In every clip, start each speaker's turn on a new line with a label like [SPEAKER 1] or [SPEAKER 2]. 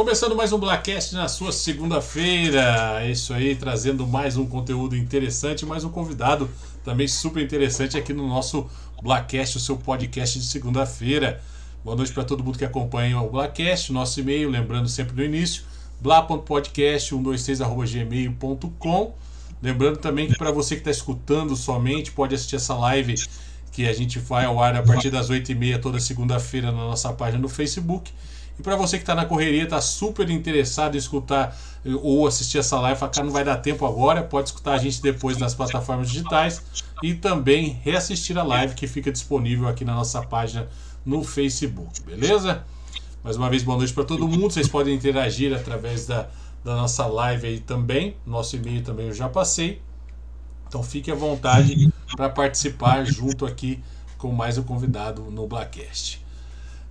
[SPEAKER 1] Começando mais um Blackcast na sua segunda-feira. Isso aí, trazendo mais um conteúdo interessante, mais um convidado também super interessante aqui no nosso Blackcast, o seu podcast de segunda-feira. Boa noite para todo mundo que acompanha o Blackcast, nosso e-mail, lembrando sempre no início, bla.podcast126@gmail.com. Lembrando também que para você que está escutando somente, pode assistir essa live que a gente vai ao ar a partir das 8h30 toda segunda-feira na nossa página no Facebook. E para você que está na correria, está super interessado em escutar eh, ou assistir essa live, fala, não vai dar tempo agora, pode escutar a gente depois nas plataformas digitais e também reassistir a live que fica disponível aqui na nossa página no Facebook, beleza? Mais uma vez, boa noite para todo mundo. Vocês podem interagir através da, da nossa live aí também. Nosso e-mail também eu já passei. Então fique à vontade para participar junto aqui com mais um convidado no Blackcast.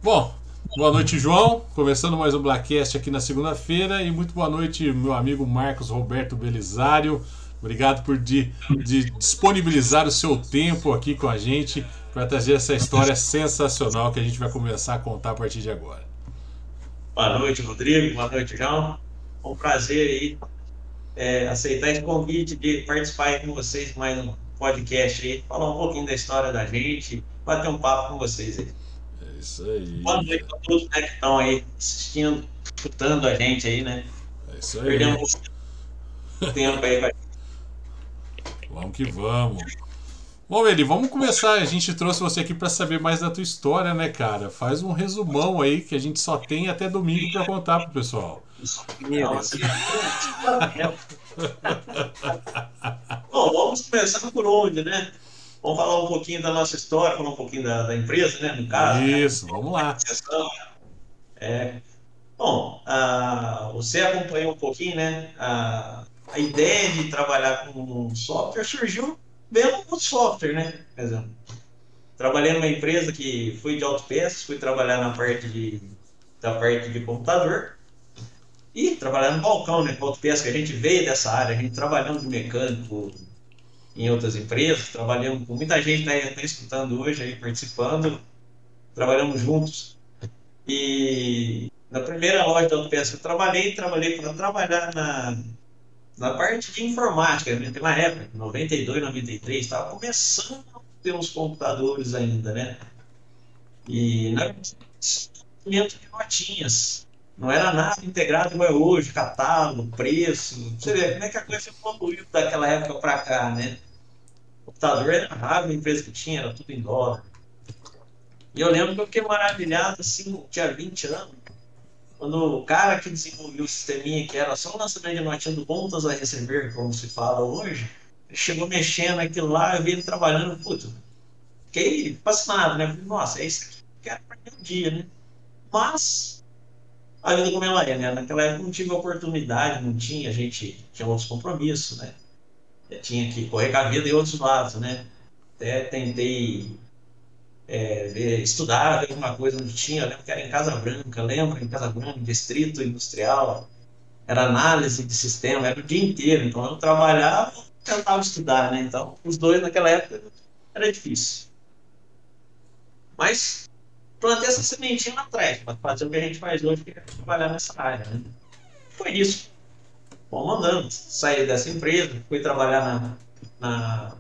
[SPEAKER 1] Bom, Boa noite, João. Começando mais um Blackcast aqui na segunda-feira. E muito boa noite, meu amigo Marcos Roberto Belisário. Obrigado por de, de disponibilizar o seu tempo aqui com a gente para trazer essa história sensacional que a gente vai começar a contar a partir de agora.
[SPEAKER 2] Boa noite, Rodrigo. Boa noite, João. Um prazer aí é, aceitar esse convite de participar com vocês mais um podcast aí, falar um pouquinho da história da gente, bater um papo com vocês aí.
[SPEAKER 1] Isso aí.
[SPEAKER 2] Boa noite a todos né, que estão aí assistindo, escutando a gente aí, né?
[SPEAKER 1] É isso aí.
[SPEAKER 2] Perdemos tempo aí pra...
[SPEAKER 1] Vamos que vamos. Bom, Eli, vamos começar. A gente trouxe você aqui para saber mais da tua história, né, cara? Faz um resumão aí que a gente só tem até domingo para contar pro pessoal.
[SPEAKER 2] Nossa. Bom, vamos começar por onde, né? Vamos falar um pouquinho da nossa história, falar um pouquinho da, da empresa, né? No caso.
[SPEAKER 1] Isso, né? vamos lá.
[SPEAKER 2] É. Bom, a, você acompanhou um pouquinho, né? A, a ideia de trabalhar com software surgiu vendo o software, né? Por exemplo, trabalhei numa empresa que fui de autopeças, fui trabalhar na parte de, da parte de computador e trabalhar no balcão, né? Com autopeças, que a gente veio dessa área, a gente trabalhando de mecânico, em outras empresas, trabalhamos com muita gente né, está escutando hoje, aí, participando, trabalhamos juntos. E na primeira loja da autopeça que eu trabalhei, trabalhei para trabalhar na, na parte de informática, né? naquela época, 92, 93, estava começando a ter uns computadores ainda, né? E na de notinhas. Não era nada integrado como é hoje, catálogo, preço. Você vê como é que a coisa evoluiu daquela época para cá, né? Computador era raro, a empresa que tinha, era tudo em dólar. E eu lembro que eu fiquei maravilhado, assim, tinha 20 anos, quando o cara que desenvolveu o sisteminha, que era só o lançamento de notinha do contas a receber, como se fala hoje, chegou mexendo naquilo lá, eu vi ele trabalhando, puto, fiquei fascinado, né? Falei, nossa, é isso que eu quero para um dia, né? Mas, a vida como ela é, né? Naquela época não tive oportunidade, não tinha, a gente tinha outros compromissos, né? Tinha que correr com a vida em outros lados, né? Até tentei é, ver, estudar alguma coisa onde tinha, eu lembro que era em Casa Branca, lembro, em Casa Branca, distrito industrial, era análise de sistema, era o dia inteiro, então eu trabalhava e tentava estudar, né? Então, os dois naquela época era difícil. Mas plantei essa sementinha lá atrás, para fazer o que a gente faz hoje, que é trabalhar nessa área, né? Foi isso. Bom, mandando. Saí dessa empresa, fui trabalhar na. na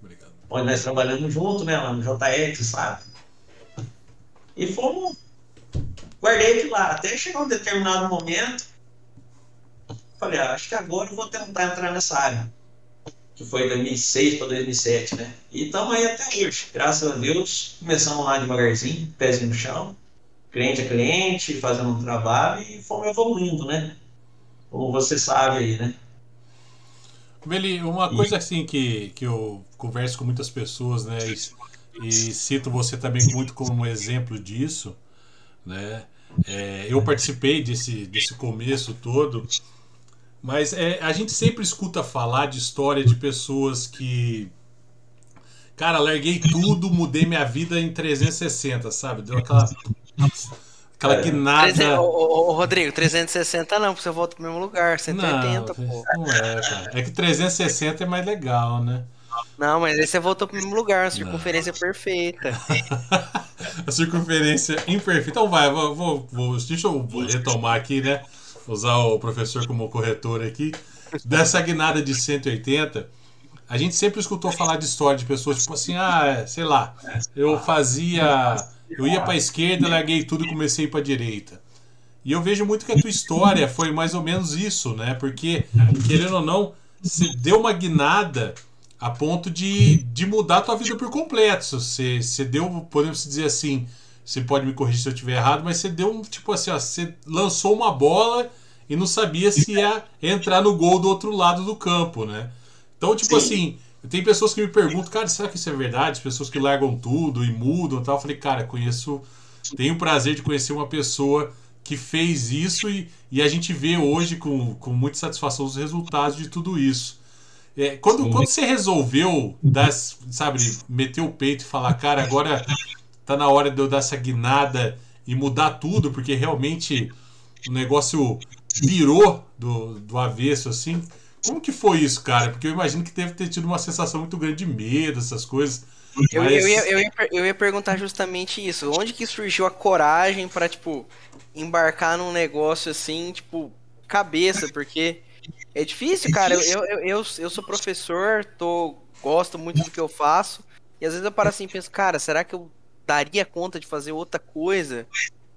[SPEAKER 1] Obrigado.
[SPEAKER 2] onde nós trabalhamos junto, né? Lá no JX, sabe? E fomos. Guardei de lá. Até chegar um determinado momento. Falei, ah, acho que agora eu vou tentar entrar nessa área. Que foi 2006 para 2007, né? E estamos aí até hoje. Graças a Deus, começamos lá devagarzinho, pezinho no chão, cliente a cliente, fazendo um trabalho e fomos evoluindo, né? Como você sabe aí, né?
[SPEAKER 1] Beli, uma coisa assim que, que eu converso com muitas pessoas, né, e, e cito você também muito como exemplo disso, né? É, eu participei desse, desse começo todo, mas é, a gente sempre escuta falar de história de pessoas que. Cara, larguei tudo, mudei minha vida em 360, sabe? Deu aquela Aquela é. que nada.
[SPEAKER 3] Ô, Rodrigo, 360 não, porque você volta pro mesmo lugar. 180,
[SPEAKER 1] não,
[SPEAKER 3] pô.
[SPEAKER 1] Não é, cara. É que 360 é mais legal, né?
[SPEAKER 3] Não, mas aí você voltou pro mesmo lugar, uma circunferência perfeita.
[SPEAKER 1] a circunferência imperfeita. Então vai, vou, vou, vou, deixa eu retomar aqui, né? Usar o professor como corretor aqui. Dessa guinada de 180, a gente sempre escutou falar de história de pessoas, tipo assim, ah, sei lá, eu fazia. Eu ia pra esquerda, larguei tudo e comecei pra direita. E eu vejo muito que a tua história foi mais ou menos isso, né? Porque, querendo ou não, você deu uma guinada a ponto de, de mudar a tua vida por completo. Você, você deu, podemos dizer assim, você pode me corrigir se eu estiver errado, mas você deu um, tipo assim, ó, você lançou uma bola e não sabia se ia entrar no gol do outro lado do campo, né? Então, tipo Sim. assim, tem pessoas que me perguntam, cara, será que isso é verdade? As pessoas que largam tudo e mudam e tal. Eu falei, cara, conheço, tenho o prazer de conhecer uma pessoa que fez isso e, e a gente vê hoje com, com muita satisfação os resultados de tudo isso. É, quando, quando você resolveu dar, sabe, meter o peito e falar, cara, agora tá na hora de eu dar essa guinada e mudar tudo, porque realmente o negócio virou do, do avesso, assim. Como que foi isso, cara? Porque eu imagino que deve ter tido uma sensação muito grande de medo, essas coisas.
[SPEAKER 3] Eu, mas... eu, ia, eu, ia, eu ia perguntar justamente isso. Onde que surgiu a coragem para tipo, embarcar num negócio assim, tipo, cabeça? Porque é difícil, cara. Eu, eu, eu, eu sou professor, tô, gosto muito do que eu faço. E às vezes eu paro assim e penso, cara, será que eu daria conta de fazer outra coisa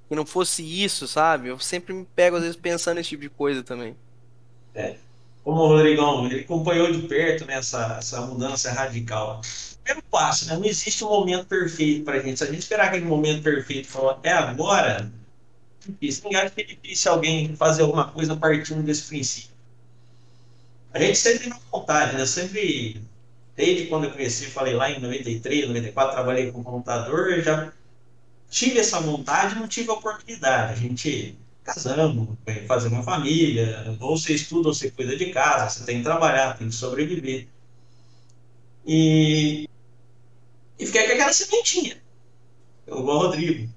[SPEAKER 3] que não fosse isso, sabe? Eu sempre me pego, às vezes, pensando nesse tipo de coisa também.
[SPEAKER 2] É. Como o Rodrigão, ele acompanhou de perto né, essa mudança radical. Primeiro passo, né? Não existe um momento perfeito para a gente. Se a gente esperar aquele momento perfeito e falar até agora, difícil. Ninguém acha que é difícil alguém fazer alguma coisa partindo desse princípio a gente sempre tem vontade, né? Sempre, desde quando eu conheci, falei lá em 93, 94, trabalhei com computador, eu já tive essa vontade não tive a oportunidade. A gente casamos, fazer uma família, ou você estuda ou você cuida de casa, você tem que trabalhar, tem que sobreviver. E, e fiquei com aquela sementinha. Igual o Rodrigo.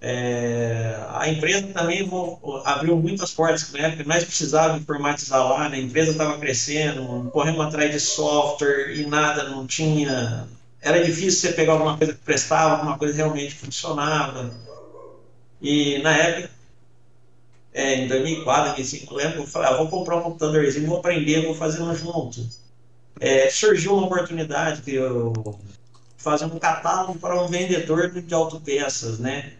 [SPEAKER 2] É, a empresa também vou, abriu muitas portas na época, nós precisávamos informatizar lá, né? a empresa estava crescendo, corremos atrás de software e nada, não tinha. Era difícil você pegar alguma coisa que prestava, alguma coisa que realmente funcionava. E na época, é, em 2004, 2005, lembro, eu falei, ah, vou comprar um computadorzinho, vou aprender, vou fazer um junto. É, surgiu uma oportunidade que eu fazer um catálogo para um vendedor de autopeças, né?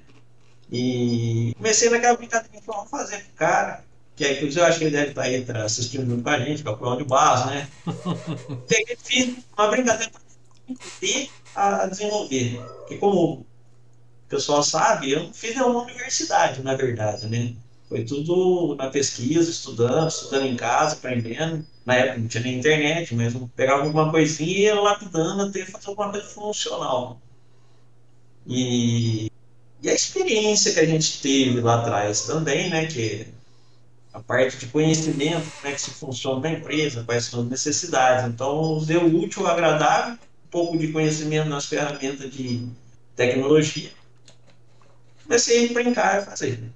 [SPEAKER 2] E comecei naquela brincadeira, vamos fazer com o cara, que é, inclusive eu acho que ele deve estar aí assistindo junto com a gente, que é o Cláudio Barros, né? Peguei, fiz uma brincadeira para entender a desenvolver. Porque como o pessoal sabe, eu não fiz nenhuma universidade, na verdade, né? Foi tudo na pesquisa, estudando, estudando em casa, aprendendo. Na época não tinha nem internet, mas pegava alguma coisinha e ia lapidando até fazer alguma coisa funcional. E e a experiência que a gente teve lá atrás também, né, que a parte de conhecimento, como é que se funciona na empresa, quais são as necessidades. Então, deu útil, agradável, um pouco de conhecimento nas ferramentas de tecnologia. Comecei a brincar e fazer.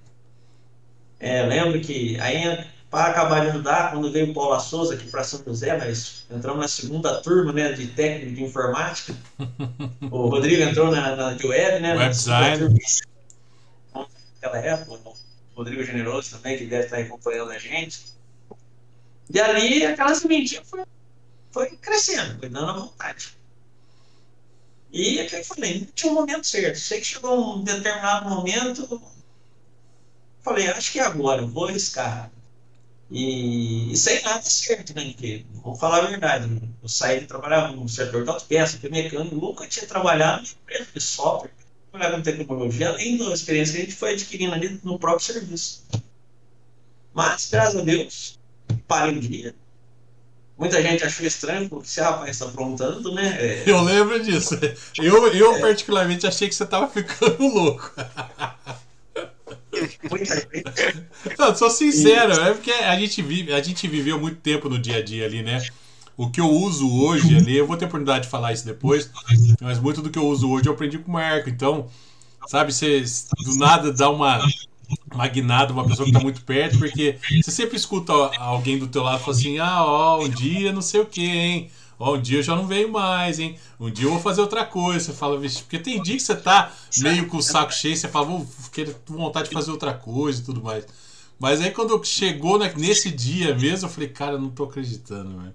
[SPEAKER 2] É, lembro que aí, para acabar de ajudar, quando veio o Paulo Souza aqui para São José, nós entramos na segunda turma né, de técnico de informática. o Rodrigo entrou na, na de web, né?
[SPEAKER 1] Web design.
[SPEAKER 2] Naquela época, o Rodrigo Generoso também, que deve estar acompanhando a gente. E ali aquela sementinha foi, foi crescendo, foi dando a vontade. E é que eu falei, não tinha um momento certo. Sei que chegou um determinado momento, falei, acho que é agora, vou arriscar. E, e sem nada certo, né? Porque, vamos falar a verdade, né? eu saí de trabalhar no setor de autopeça, fui mecânico, nunca tinha trabalhado em empresa de software, trabalhava com tecnologia, além da experiência que a gente foi adquirindo ali no próprio serviço. Mas, graças a Deus, parei um dia. Muita gente achou estranho, porque esse rapaz está aprontando, né? É...
[SPEAKER 1] Eu lembro disso. Eu, eu é... particularmente, achei que você estava ficando louco. Não, sou sincero, é porque a gente, vive, a gente viveu muito tempo no dia a dia ali, né? O que eu uso hoje ali, eu vou ter oportunidade de falar isso depois, mas muito do que eu uso hoje eu aprendi com o Marco. Então, sabe, você do nada dá uma magnada, uma pessoa que está muito perto, porque você sempre escuta alguém do teu lado falar assim, ah, ó, um dia não sei o que, hein? Ó, um dia eu já não venho mais, hein? Um dia eu vou fazer outra coisa. Você fala, vixe, porque tem dia que você tá meio com o saco cheio, você fala, vou querer vontade de fazer outra coisa e tudo mais. Mas aí quando chegou nesse dia mesmo, eu falei, cara, eu não tô acreditando, velho.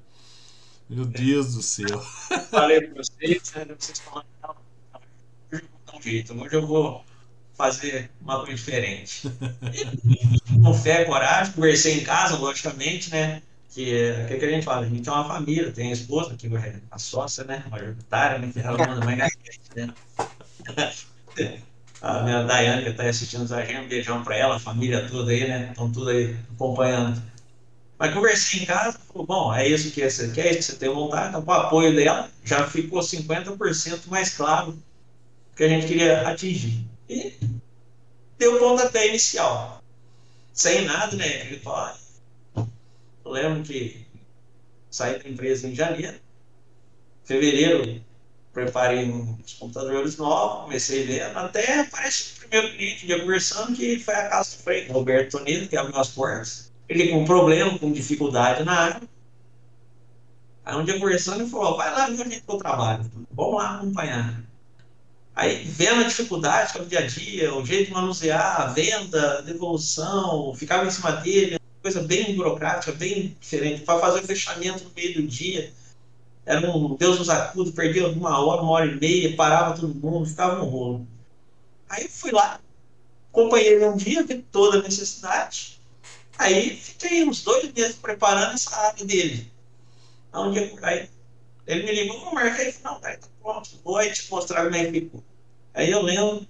[SPEAKER 1] Meu Deus do céu.
[SPEAKER 2] Falei pra vocês, né? Vocês falaram, não, jeito, hoje eu vou fazer uma coisa diferente. Com fé, coragem, conversei em casa, logicamente, né? Que o que, a gente fala? A gente é uma família, tem a esposa, que é a sócia, né? Majoritária, né? Que ela manda mais na gente, né? A minha Daiane, que está assistindo a gente, um beijão para ela, a família toda aí, né? Estão tudo aí acompanhando. Mas conversei em casa, falou, bom, é isso que você quer, é isso que você tem vontade, então com o apoio dela já ficou 50% mais claro que a gente queria atingir. E deu o pontapé inicial. Sem nada, né? Eu lembro que saí da empresa em janeiro, fevereiro preparei uns computadores novos, comecei vendo, até aparece o primeiro cliente dia conversando que foi a casa do Frei, Roberto Tonedo, que abriu as portas. Ele com problema, com dificuldade na área. Aí um dia conversando, ele falou, vai lá ver onde é que eu trabalho. Vamos lá acompanhar. Aí, vendo a dificuldade que é o dia a dia, o jeito de manusear, a venda, a devolução, ficava em cima dele, coisa bem burocrática, bem diferente. Para fazer o fechamento no meio do dia, era um Deus nos acuda, perdia uma hora, uma hora e meia, parava todo mundo, ficava um rolo. Aí eu fui lá, acompanhei ele um dia, vi toda a necessidade. Aí fiquei uns dois meses preparando essa área dele. Onde, aí ele me ligou, vou marcar e falou, não, tá, pronto, vou aí te mostrar como é que ficou. Aí eu lembro,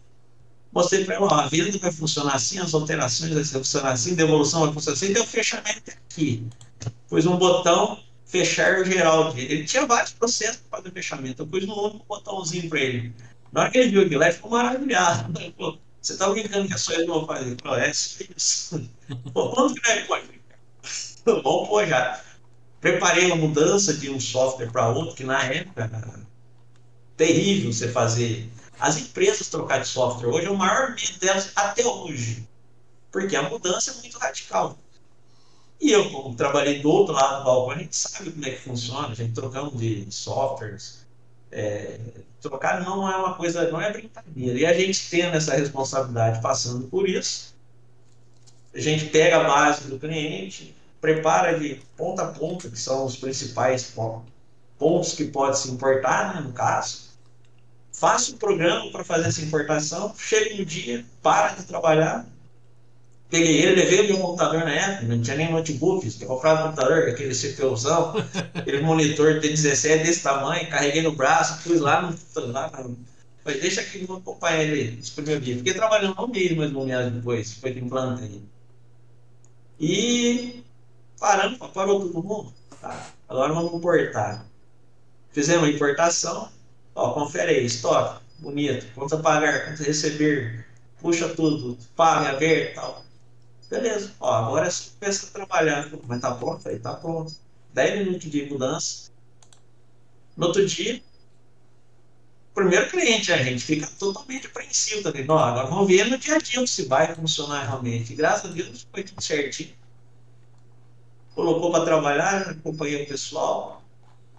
[SPEAKER 2] mostrei para ele, ó, a venda vai funcionar assim, as alterações vai funcionar assim, devolução vai funcionar assim, deu fechamento aqui. Pus um botão, fechar geral. Ele tinha vários processos para fazer fechamento. Eu pus no único botãozinho para ele. Na hora que ele viu aquilo, ele ficou maravilhado. Ele falou, você está brincando que é só ele não fazer? Ele falou, é isso. Pô, quanto que é? Vamos pôr já. Preparei uma mudança de um software para outro, que na época era terrível você fazer. As empresas trocar de software hoje é o maior medo delas até hoje. Porque a mudança é muito radical. E eu, como trabalhei do outro lado do balcão, a gente sabe como é que funciona, a gente trocando de softwares. É, trocar não é uma coisa, não é brincadeira. E a gente tendo essa responsabilidade passando por isso, a gente pega a base do cliente, prepara de ponta a ponta, que são os principais pontos que pode se importar, né, no caso. Faça um programa para fazer essa importação, chega no dia, para de trabalhar, Peguei ele, levei o meu computador na época, não tinha nem notebook, eu comprava um computador, aquele CPUzão, aquele monitor T17 desse tamanho, carreguei no braço, fui lá no. Lá falei, deixa aqui, vou acompanhar ele nos primeiros dias. Fiquei trabalhando no meio, mas no mês depois, foi de implante aí. E parando, parou todo mundo. Tá, agora vamos importar. Fizemos a importação, ó, confere aí, estoque, bonito, quanto pagar, quanto receber, puxa tudo, paga, ver tal. Beleza, ó, agora você começa a trabalhar. Mas tá pronto? Falei, tá pronto. 10 minutos de mudança. No outro dia, primeiro cliente, a gente fica totalmente apreensivo também. Não, agora vamos ver no dia a dia se vai funcionar realmente. Graças a Deus foi tudo certinho. Colocou para trabalhar, acompanhei o pessoal.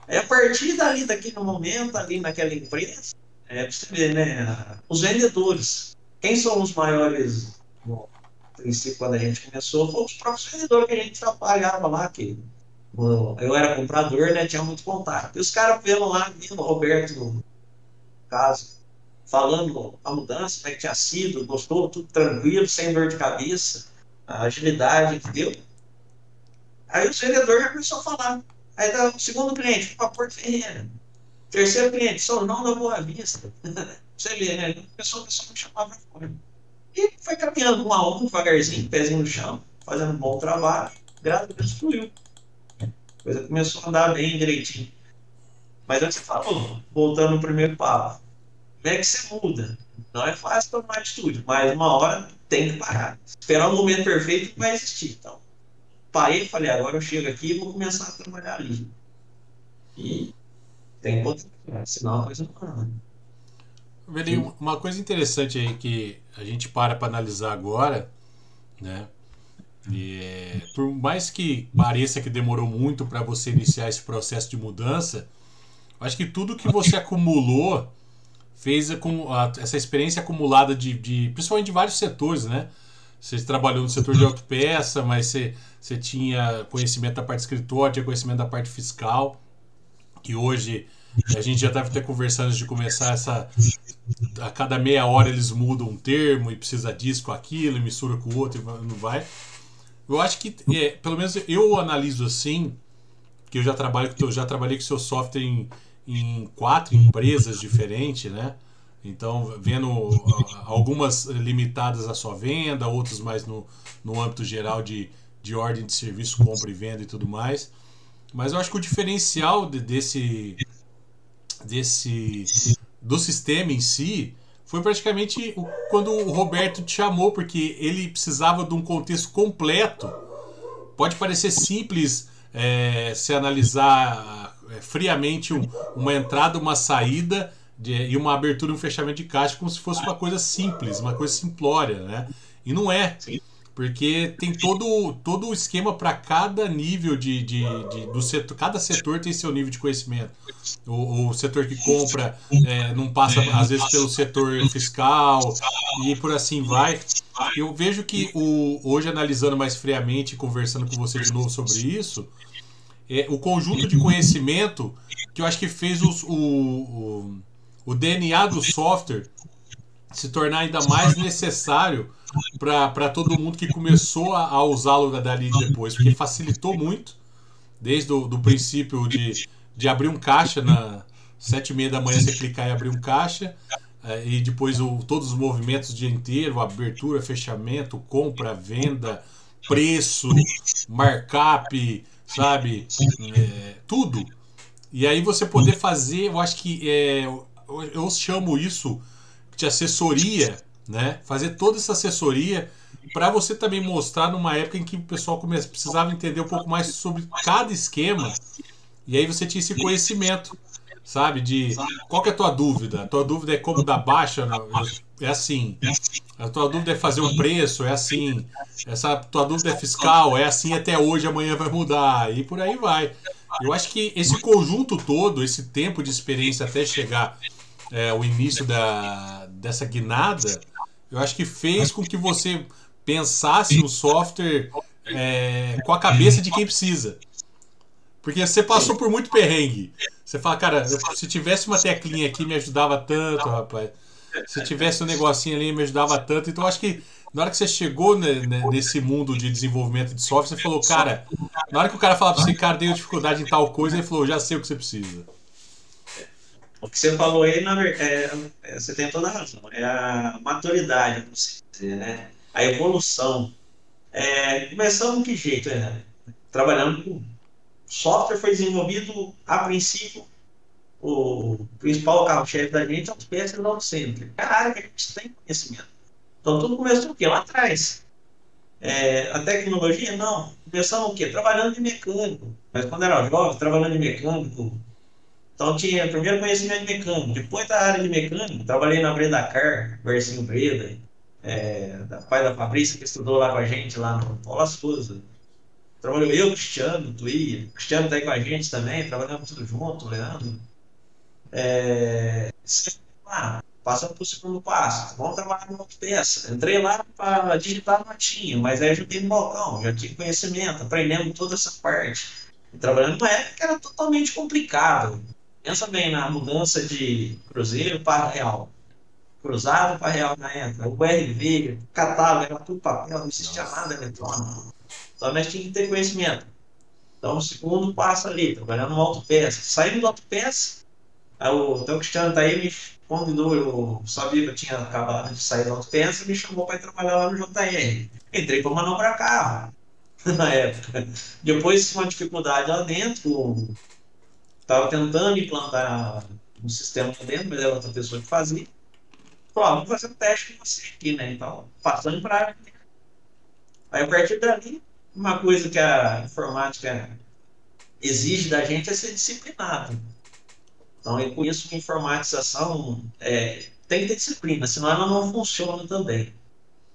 [SPEAKER 2] Aí a partir dali, daquele momento, ali naquela empresa, é pra você ver, né? Os vendedores. Quem são os maiores princípio, quando a gente começou, foi os próprios vendedores que a gente trabalhava lá, que eu era comprador, né? Tinha muito contato. E os caras vendo lá, vindo o Roberto, no caso, falando a mudança, como é que tinha sido, gostou, tudo tranquilo, sem dor de cabeça, a agilidade que deu. Aí o vendedor já começou a falar. Aí tá o segundo cliente, para Porto Ferreira. Terceiro cliente, São João da Boa Vista. Você vê, né? A pessoa, a pessoa me chamava fora. E foi caminhando um a um, devagarzinho, pezinho no chão, fazendo um bom trabalho. Graças a Deus fluiu. A coisa começou a andar bem direitinho. Mas antes você falou, voltando no primeiro papo, como é que você muda? Não é fácil tomar atitude, mas uma hora tem que parar. Esperar o momento perfeito que vai existir. Então, parei e falei, agora eu chego aqui e vou começar a trabalhar ali. E tem que botar, senão a coisa não anda.
[SPEAKER 1] Velinho, uma coisa interessante aí que a gente para para analisar agora, né? E, por mais que pareça que demorou muito para você iniciar esse processo de mudança, acho que tudo que você acumulou fez com essa experiência acumulada de, de principalmente de vários setores, né? Você trabalhou no setor de autopeça, mas você, você tinha conhecimento da parte escritório, tinha conhecimento da parte fiscal, que hoje a gente já deve ter conversando antes de começar essa. A cada meia hora eles mudam um termo e precisa disso com aquilo, e mistura com o outro e não vai. Eu acho que, é, pelo menos eu analiso assim, que eu já trabalho, eu já trabalhei com seu software em, em quatro empresas diferentes, né? Então, vendo algumas limitadas à sua venda, outras mais no, no âmbito geral de, de ordem de serviço, compra e venda e tudo mais. Mas eu acho que o diferencial de, desse, desse do sistema em si foi praticamente quando o Roberto te chamou, porque ele precisava de um contexto completo. Pode parecer simples é, se analisar é, friamente um, uma entrada, uma saída de, e uma abertura e um fechamento de caixa como se fosse uma coisa simples, uma coisa simplória, né? E não é. Sim. Porque tem todo, todo o esquema para cada nível de, de, de, do setor. Cada setor tem seu nível de conhecimento. O, o setor que compra é, não passa, às vezes, pelo setor fiscal e por assim vai. Eu vejo que o, hoje, analisando mais friamente, conversando com você de novo sobre isso, é, o conjunto de conhecimento que eu acho que fez os, o, o, o DNA do software se tornar ainda mais necessário para todo mundo que começou a, a usá-lo dali depois, porque facilitou muito, desde o do princípio de, de abrir um caixa na sete e meia da manhã você clicar e abrir um caixa, é, e depois o, todos os movimentos o dia inteiro, abertura, fechamento, compra, venda, preço, markup, sabe, é, tudo. E aí você poder fazer, eu acho que é, eu chamo isso de assessoria né? Fazer toda essa assessoria para você também mostrar numa época em que o pessoal precisava entender um pouco mais sobre cada esquema e aí você tinha esse conhecimento, sabe? De qual é a tua dúvida? A tua dúvida é como dar baixa? É assim. A tua dúvida é fazer um preço? É assim. Essa tua dúvida é fiscal? É assim até hoje, amanhã vai mudar e por aí vai. Eu acho que esse conjunto todo, esse tempo de experiência até chegar é, o início da, dessa guinada, eu acho que fez com que você pensasse no software é, com a cabeça de quem precisa. Porque você passou por muito perrengue. Você fala, cara, se tivesse uma teclinha aqui me ajudava tanto, rapaz. Se tivesse um negocinho ali me ajudava tanto. Então acho que na hora que você chegou né, nesse mundo de desenvolvimento de software, você falou, cara, na hora que o cara fala pra você, cara, deu dificuldade em tal coisa, ele falou, já sei o que você precisa.
[SPEAKER 2] O que você falou aí, na, é, é, você tem toda a razão. É a maturidade, como se dizer, né? A evolução. É, começando que jeito, né? Trabalhando com software foi desenvolvido a princípio o principal carro-chefe da gente é o PS Auto Center. É a área que a gente tem conhecimento. Então tudo começou o quê? Lá atrás. É, a tecnologia, não. Começamos o quê? Trabalhando de mecânico. Mas quando era jovem, trabalhando de mecânico, então tinha primeiro conhecimento de mecânico, depois da área de mecânico, trabalhei na Breda Car, Versinho Breda, é, da pai da Fabrícia, que estudou lá com a gente, lá no Paulo Souza. Trabalhou eu, Cristiano, Tui, o Cristiano está aí com a gente também, trabalhamos tudo junto, Leandro. É, ah, passando segundo passo, vamos trabalhar no peça. Entrei lá para digitar notinha, mas aí ajudei no balcão, já tinha conhecimento, aprendendo toda essa parte. Trabalhando numa época que era totalmente complicado. Pensa bem na mudança de cruzeiro para real. Cruzado para real na época. O RV, catálogo, era tudo papel, não existia nada eletrônico. Então nós tínhamos que ter conhecimento. Então o segundo passo ali, trabalhando no autopeça. Saindo do autopeça, o, então Cristiano tá aí me convidou, eu sabia que eu tinha acabado de sair do autopeça, me chamou para ir trabalhar lá no JR. Entrei para manobrar carro na época. Depois, uma dificuldade lá dentro, Estava tentando implantar um sistema lá dentro, mas era outra pessoa que fazia. Falou, vamos fazer um teste com você aqui, né? Então, passando para Aí, a partir dali, uma coisa que a informática exige da gente é ser disciplinado. Então, eu conheço que informatização é, tem que ter disciplina, senão ela não funciona também.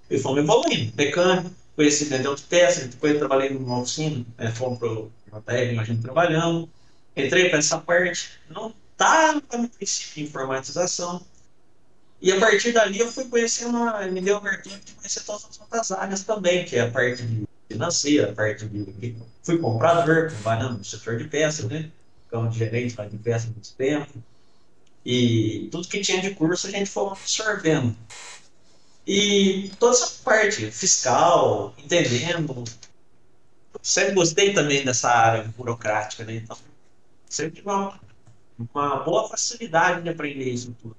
[SPEAKER 2] E fomos evoluindo. Mecânico, conhecimento de autopeça, depois trabalhei numa oficina, né, fomos para o JR, imagino, trabalhando. Entrei para essa parte, não estava no princípio de informatização. E a partir dali eu fui conhecendo, me deu a abertura de conhecer todas as outras áreas também, que é a parte financeira, a parte de. Fui comprador, trabalhando no setor de peças, né? Como gerente de peças há muito tempo. E tudo que tinha de curso a gente foi absorvendo. E toda essa parte fiscal, entendendo. Sempre gostei também dessa área burocrática, né? Então, sempre tive uma, uma boa facilidade de aprender isso tudo.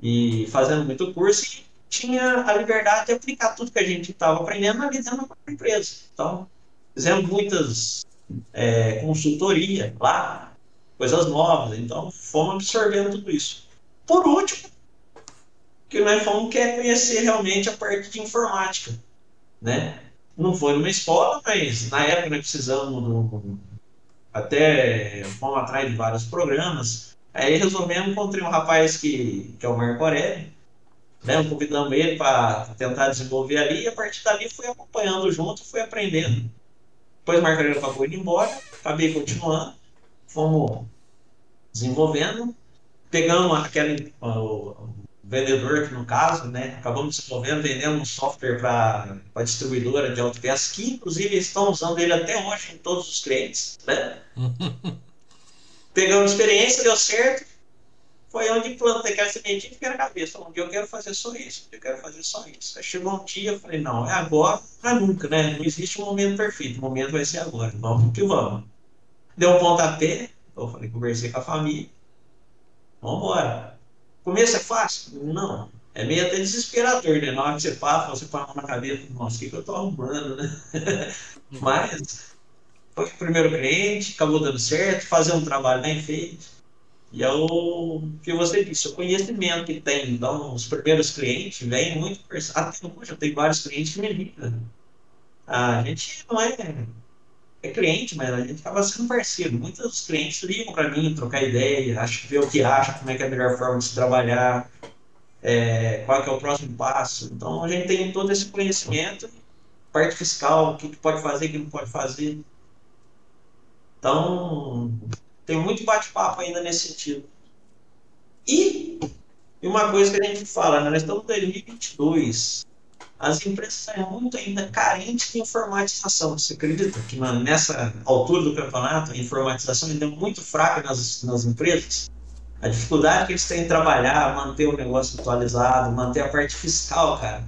[SPEAKER 2] E fazendo muito curso, e tinha a liberdade de aplicar tudo que a gente estava aprendendo ali dentro da empresa. Então, fizemos muitas é, consultoria lá, coisas novas. Então, fomos absorvendo tudo isso. Por último, que nós fomos quer conhecer realmente a parte de informática, né? Não foi numa escola, mas na época nós precisamos até fomos atrás de vários programas. Aí resolvemos, encontrei um rapaz que, que é o Marco Aurélio, né? Convidamos ele para tentar desenvolver ali e a partir dali fui acompanhando junto, fui aprendendo. Depois o Marco Aurélio acabou indo embora, acabei continuando, fomos desenvolvendo, pegamos aquele o, vendedor que no caso, né, acabamos desenvolvendo, vendendo um software para a distribuidora de autopeças, que inclusive estão usando ele até hoje em todos os clientes, né? Pegamos experiência, deu certo, foi onde plantei aquela sementinha que era a cabeça. Um dia eu quero fazer só isso, eu quero fazer só isso. Aí chegou um dia, eu falei, não, é agora, não é nunca, né? Não existe um momento perfeito, o momento vai ser agora, vamos que vamos. Deu um pontapé, eu falei, conversei com a família, vamos embora. Começo é fácil? Não. É meio até desesperador, né? Na hora que você passa, você põe a mão na cabeça, nossa, o que, que eu tô arrumando, né? Mas foi o primeiro cliente, acabou dando certo, fazer um trabalho bem feito e é o que você disse, o conhecimento que tem. Então, os primeiros clientes vêm muito. Até hoje eu tenho vários clientes que me ligam. A gente não é, é cliente, mas a gente acaba sendo parceiro. Muitos clientes ligam para mim, trocar ideia, acho, ver o que acha, como é que é a melhor forma de se trabalhar, é, qual é, é o próximo passo. Então, a gente tem todo esse conhecimento, parte fiscal, o que pode fazer, o que não pode fazer. Então, tem muito bate-papo ainda nesse sentido. E, e uma coisa que a gente fala, né? nós estamos em 2022, as empresas são muito ainda carentes de informatização. Você acredita que nessa altura do campeonato a informatização ainda é muito fraca nas, nas empresas? A dificuldade que eles têm em trabalhar, manter o negócio atualizado, manter a parte fiscal, cara.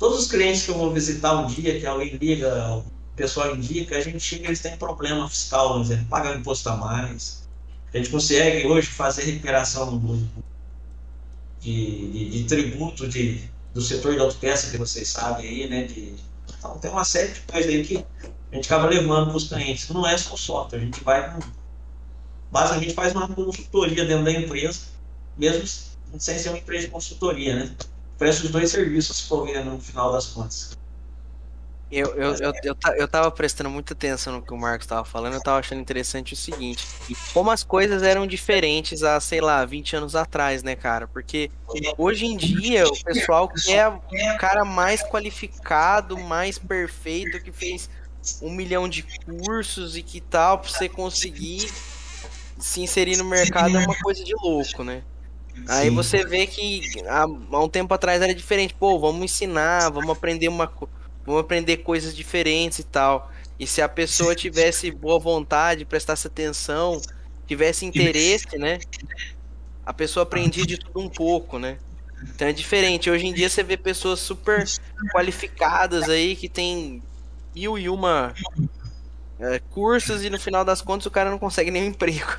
[SPEAKER 2] Todos os clientes que eu vou visitar um dia, que alguém liga, o pessoal indica, a gente chega eles têm problema fiscal, vamos dizer, pagar imposto a mais. A gente consegue hoje fazer recuperação de, de, de tributo de, do setor de autopeça, que vocês sabem aí, né? De, então tem uma série de coisas aí que a gente acaba levando para os clientes. Não é só software, a gente vai. Basicamente faz uma consultoria dentro da empresa, mesmo sem ser uma empresa de consultoria, né? Presta os dois serviços, ver no final das contas.
[SPEAKER 3] Eu, eu, eu, eu, eu tava prestando muita atenção no que o Marcos tava falando, eu tava achando interessante o seguinte: como as coisas eram diferentes há, sei lá, 20 anos atrás, né, cara? Porque hoje em dia o pessoal quer o cara mais qualificado, mais perfeito, que fez um milhão de cursos e que tal, pra você conseguir se inserir no mercado é uma coisa de louco, né? Aí você vê que há, há um tempo atrás era diferente. Pô, vamos ensinar, vamos aprender uma coisa vamos aprender coisas diferentes e tal. E se a pessoa tivesse boa vontade, prestasse atenção, tivesse interesse, né? A pessoa aprendia de tudo um pouco, né? Então é diferente. Hoje em dia você vê pessoas super qualificadas aí que tem mil e uma é, cursos e no final das contas o cara não consegue nenhum emprego.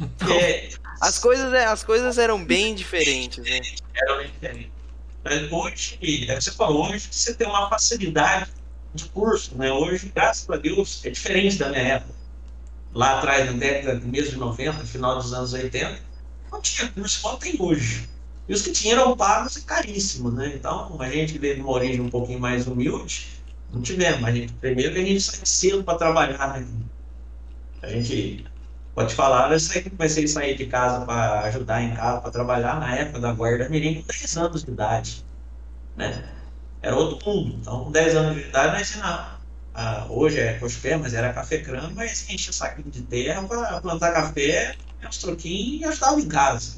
[SPEAKER 3] Então, é. as, coisas, é, as coisas eram bem diferentes, né? Eram bem diferentes.
[SPEAKER 2] Hoje, é você falou, hoje você tem uma facilidade de curso, né? Hoje, graças a Deus, é diferente da minha época. Lá atrás, na década mês de 90, final dos anos 80, não tinha curso igual tem hoje. E os que tinham eram pagos e caríssimos, né? Então, a gente veio de uma origem um pouquinho mais humilde, não tivemos. A gente, primeiro que a gente sai cedo para trabalhar, né? A gente Pode falar, eu sei que comecei a sair de casa para ajudar em casa, para trabalhar na época da guarda mirim com 10 anos de idade. Né? Era outro mundo. Então, com 10 anos de idade, nós ensinávamos. Ah, hoje é coxpé, mas era café crânio, mas enche o saquinho de terra para plantar café meus troquinhos e ajudava em casa.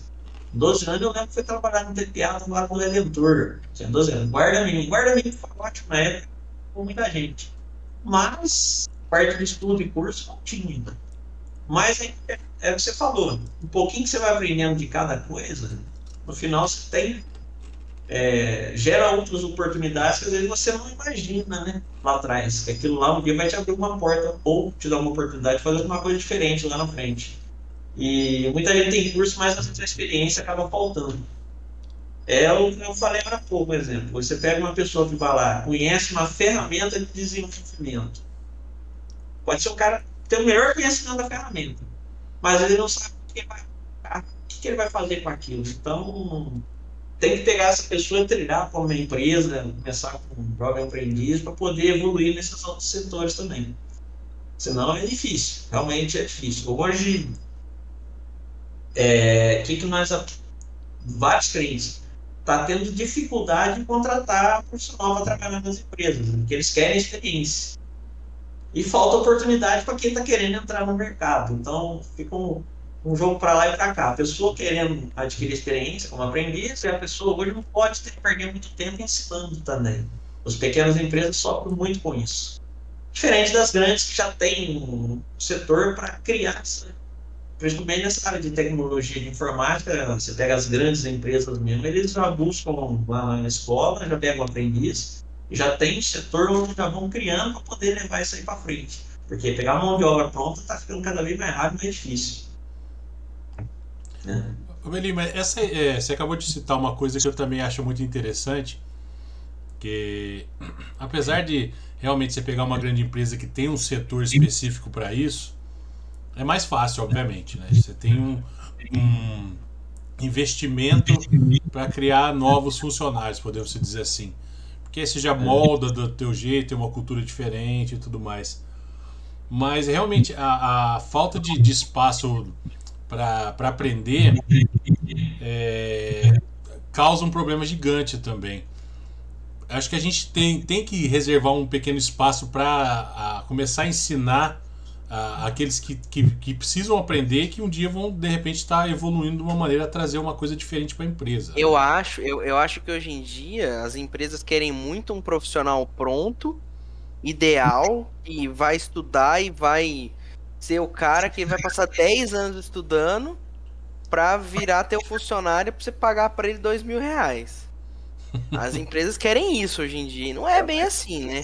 [SPEAKER 2] 12 anos eu lembro que foi trabalhar no TPA lá no Redentor. Tinha 12 anos. Guarda-menino. Guarda-menino foi ótimo na época com muita gente. Mas, parte de estudo e curso não tinha. Mas é, é, o que você falou. Um pouquinho que você vai aprendendo de cada coisa, no final você tem. É, gera outras oportunidades que às vezes você não imagina, né? Lá atrás. Que aquilo lá um dia vai te abrir uma porta ou te dar uma oportunidade de fazer alguma coisa diferente lá na frente. E muita gente tem curso, mas essa experiência acaba faltando. É o que eu falei agora há pouco, por exemplo. Você pega uma pessoa que vai lá, conhece uma ferramenta de desenvolvimento. Pode ser um cara tem o melhor conhecimento da ferramenta, mas ele não sabe o que, vai, o que ele vai fazer com aquilo. Então, tem que pegar essa pessoa trilhar para uma empresa, começar com um jovem aprendiz para poder evoluir nesses outros setores também. Senão é difícil, realmente é difícil. Hoje, é, que, que nós vários clientes está tendo dificuldade em contratar profissional para trabalhar nas empresas, né? porque eles querem experiência. E falta oportunidade para quem está querendo entrar no mercado. Então fica um, um jogo para lá e para cá. A pessoa querendo adquirir experiência como aprendiz, e a pessoa hoje não pode ter perder muito tempo ensinando também. As pequenas empresas sofrem muito com isso. Diferente das grandes que já têm um setor para criar principalmente nessa área de tecnologia de informática, você pega as grandes empresas mesmo, eles já buscam lá na escola, já pegam aprendiz, já tem setor onde já vão criando para poder levar isso aí para frente. Porque pegar mão de obra pronta está ficando cada vez mais rápido e mais difícil.
[SPEAKER 1] Né? Belima, essa, é, você acabou de citar uma coisa que eu também acho muito interessante, que apesar de realmente você pegar uma grande empresa que tem um setor específico para isso, é mais fácil, obviamente, né? Você tem um, um investimento para criar novos funcionários, podemos dizer assim. Porque você já molda do teu jeito, tem uma cultura diferente e tudo mais. Mas realmente a, a falta de, de espaço para aprender é, causa um problema gigante também. Acho que a gente tem, tem que reservar um pequeno espaço para começar a ensinar uh, aqueles que, que, que, precisam aprender que um dia vão de repente estar evoluindo de uma maneira a trazer uma coisa diferente para a empresa.
[SPEAKER 3] Eu acho, eu, eu acho que hoje em dia as empresas querem muito um profissional pronto, ideal, e vai estudar e vai ser o cara que vai passar 10 anos estudando para virar teu funcionário para você pagar para ele dois mil reais. As empresas querem isso hoje em dia. E não é bem assim, né?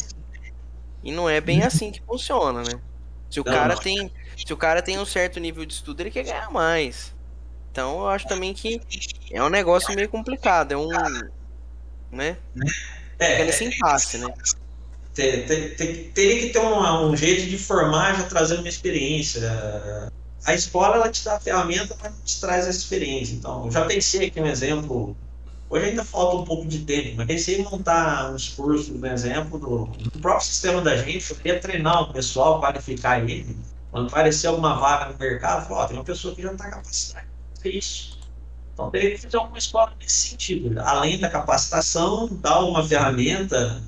[SPEAKER 3] E não é bem assim que funciona, né? Se o não, cara não. tem, se o cara tem um certo nível de estudo, ele quer ganhar mais. Então eu acho também que é um negócio meio complicado, é um, né? É, Fica nesse impasse, né?
[SPEAKER 2] Tem, tem, tem, teria que ter um, um, jeito de formar já trazendo uma experiência. A escola ela te dá a ferramenta, mas te traz a experiência. Então, eu já pensei aqui um exemplo Hoje ainda falta um pouco de tempo, mas pensei em montar uns cursos, por exemplo, do, próprio sistema da gente. Eu queria treinar o pessoal, qualificar ele. Quando aparecer alguma vaga no mercado, falar, oh, tem uma pessoa que já está capacitada. É isso. Então teria que fazer alguma escola nesse sentido. Além da capacitação, dar uma ferramenta.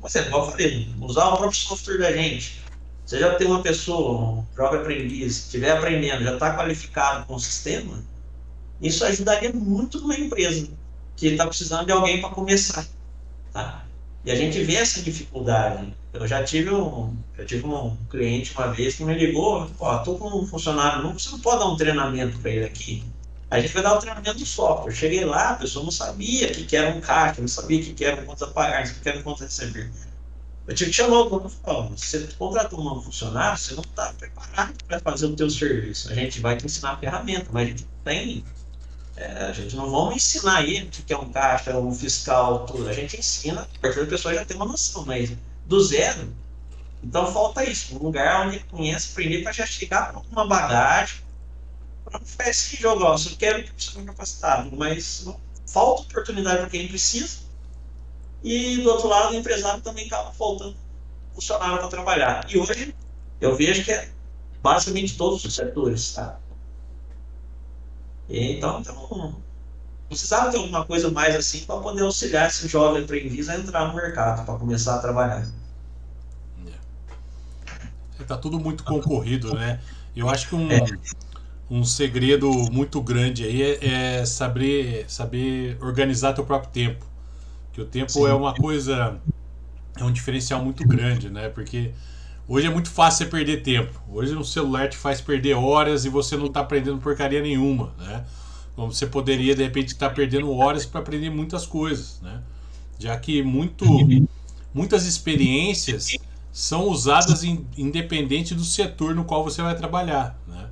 [SPEAKER 2] Você, como eu usar o próprio software da gente. Você já tem uma pessoa, um jovem aprendiz, estiver aprendendo, já está qualificado com o sistema, isso ajudaria muito numa empresa que está precisando de alguém para começar. Tá? E a gente vê essa dificuldade. Eu já tive um, eu tive um cliente uma vez que me ligou, ó, tô com um funcionário novo, você não pode dar um treinamento para ele aqui? A gente vai dar o um treinamento software. Eu cheguei lá, a pessoa não sabia que, que era um caixa, não sabia que, que era um conta pagar, que era um conta receber. Eu tive que chamar o dono e falar, você contratou um funcionário, você não está preparado para fazer o teu serviço. A gente vai te ensinar a ferramenta, mas a gente tem é, a gente não vamos ensinar ele o que é um caixa, um fiscal, tudo. A gente ensina, a partir da pessoa já tem uma noção, mas do zero. Então falta isso, um lugar onde conhece, aprender para já chegar com uma bagagem, para não ficar esse jogo, ó, só quero que seja capacitado, mas não, falta oportunidade para quem precisa. E do outro lado, o empresário também acaba faltando funcionário para trabalhar. E hoje eu vejo que é basicamente todos os setores, tá? Então, então precisava ter alguma coisa mais assim para poder auxiliar esse jovem aprendiz a entrar no mercado, para começar a trabalhar.
[SPEAKER 1] Está é. tudo muito concorrido, né? Eu acho que um, é. um segredo muito grande aí é, é saber, saber organizar teu próprio tempo. Que o tempo Sim. é uma coisa, é um diferencial muito grande, né? Porque hoje é muito fácil você perder tempo. Hoje no celular te faz perder horas e você não está aprendendo porcaria nenhuma, né? Como você poderia, de repente, estar tá perdendo horas para aprender muitas coisas, né? Já que muito, muitas experiências são usadas in, independente do setor no qual você vai trabalhar, né?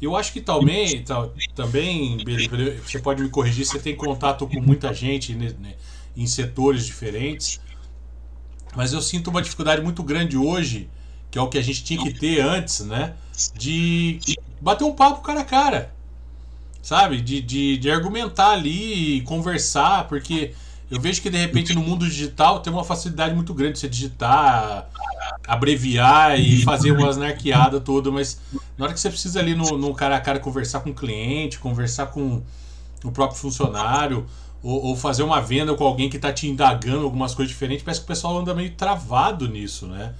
[SPEAKER 1] Eu acho que também, também, você pode me corrigir, você tem contato com muita gente né, né, em setores diferentes, mas eu sinto uma dificuldade muito grande hoje, que é o que a gente tinha que ter antes, né? De bater um papo cara a cara, sabe? De, de, de argumentar ali, conversar, porque eu vejo que de repente no mundo digital tem uma facilidade muito grande de você digitar, abreviar e fazer umas narqueadas todas, mas na hora que você precisa ali no, no cara a cara conversar com o cliente, conversar com o próprio funcionário, ou, ou fazer uma venda com alguém que está te indagando algumas coisas diferentes, parece que o pessoal anda meio travado nisso, né?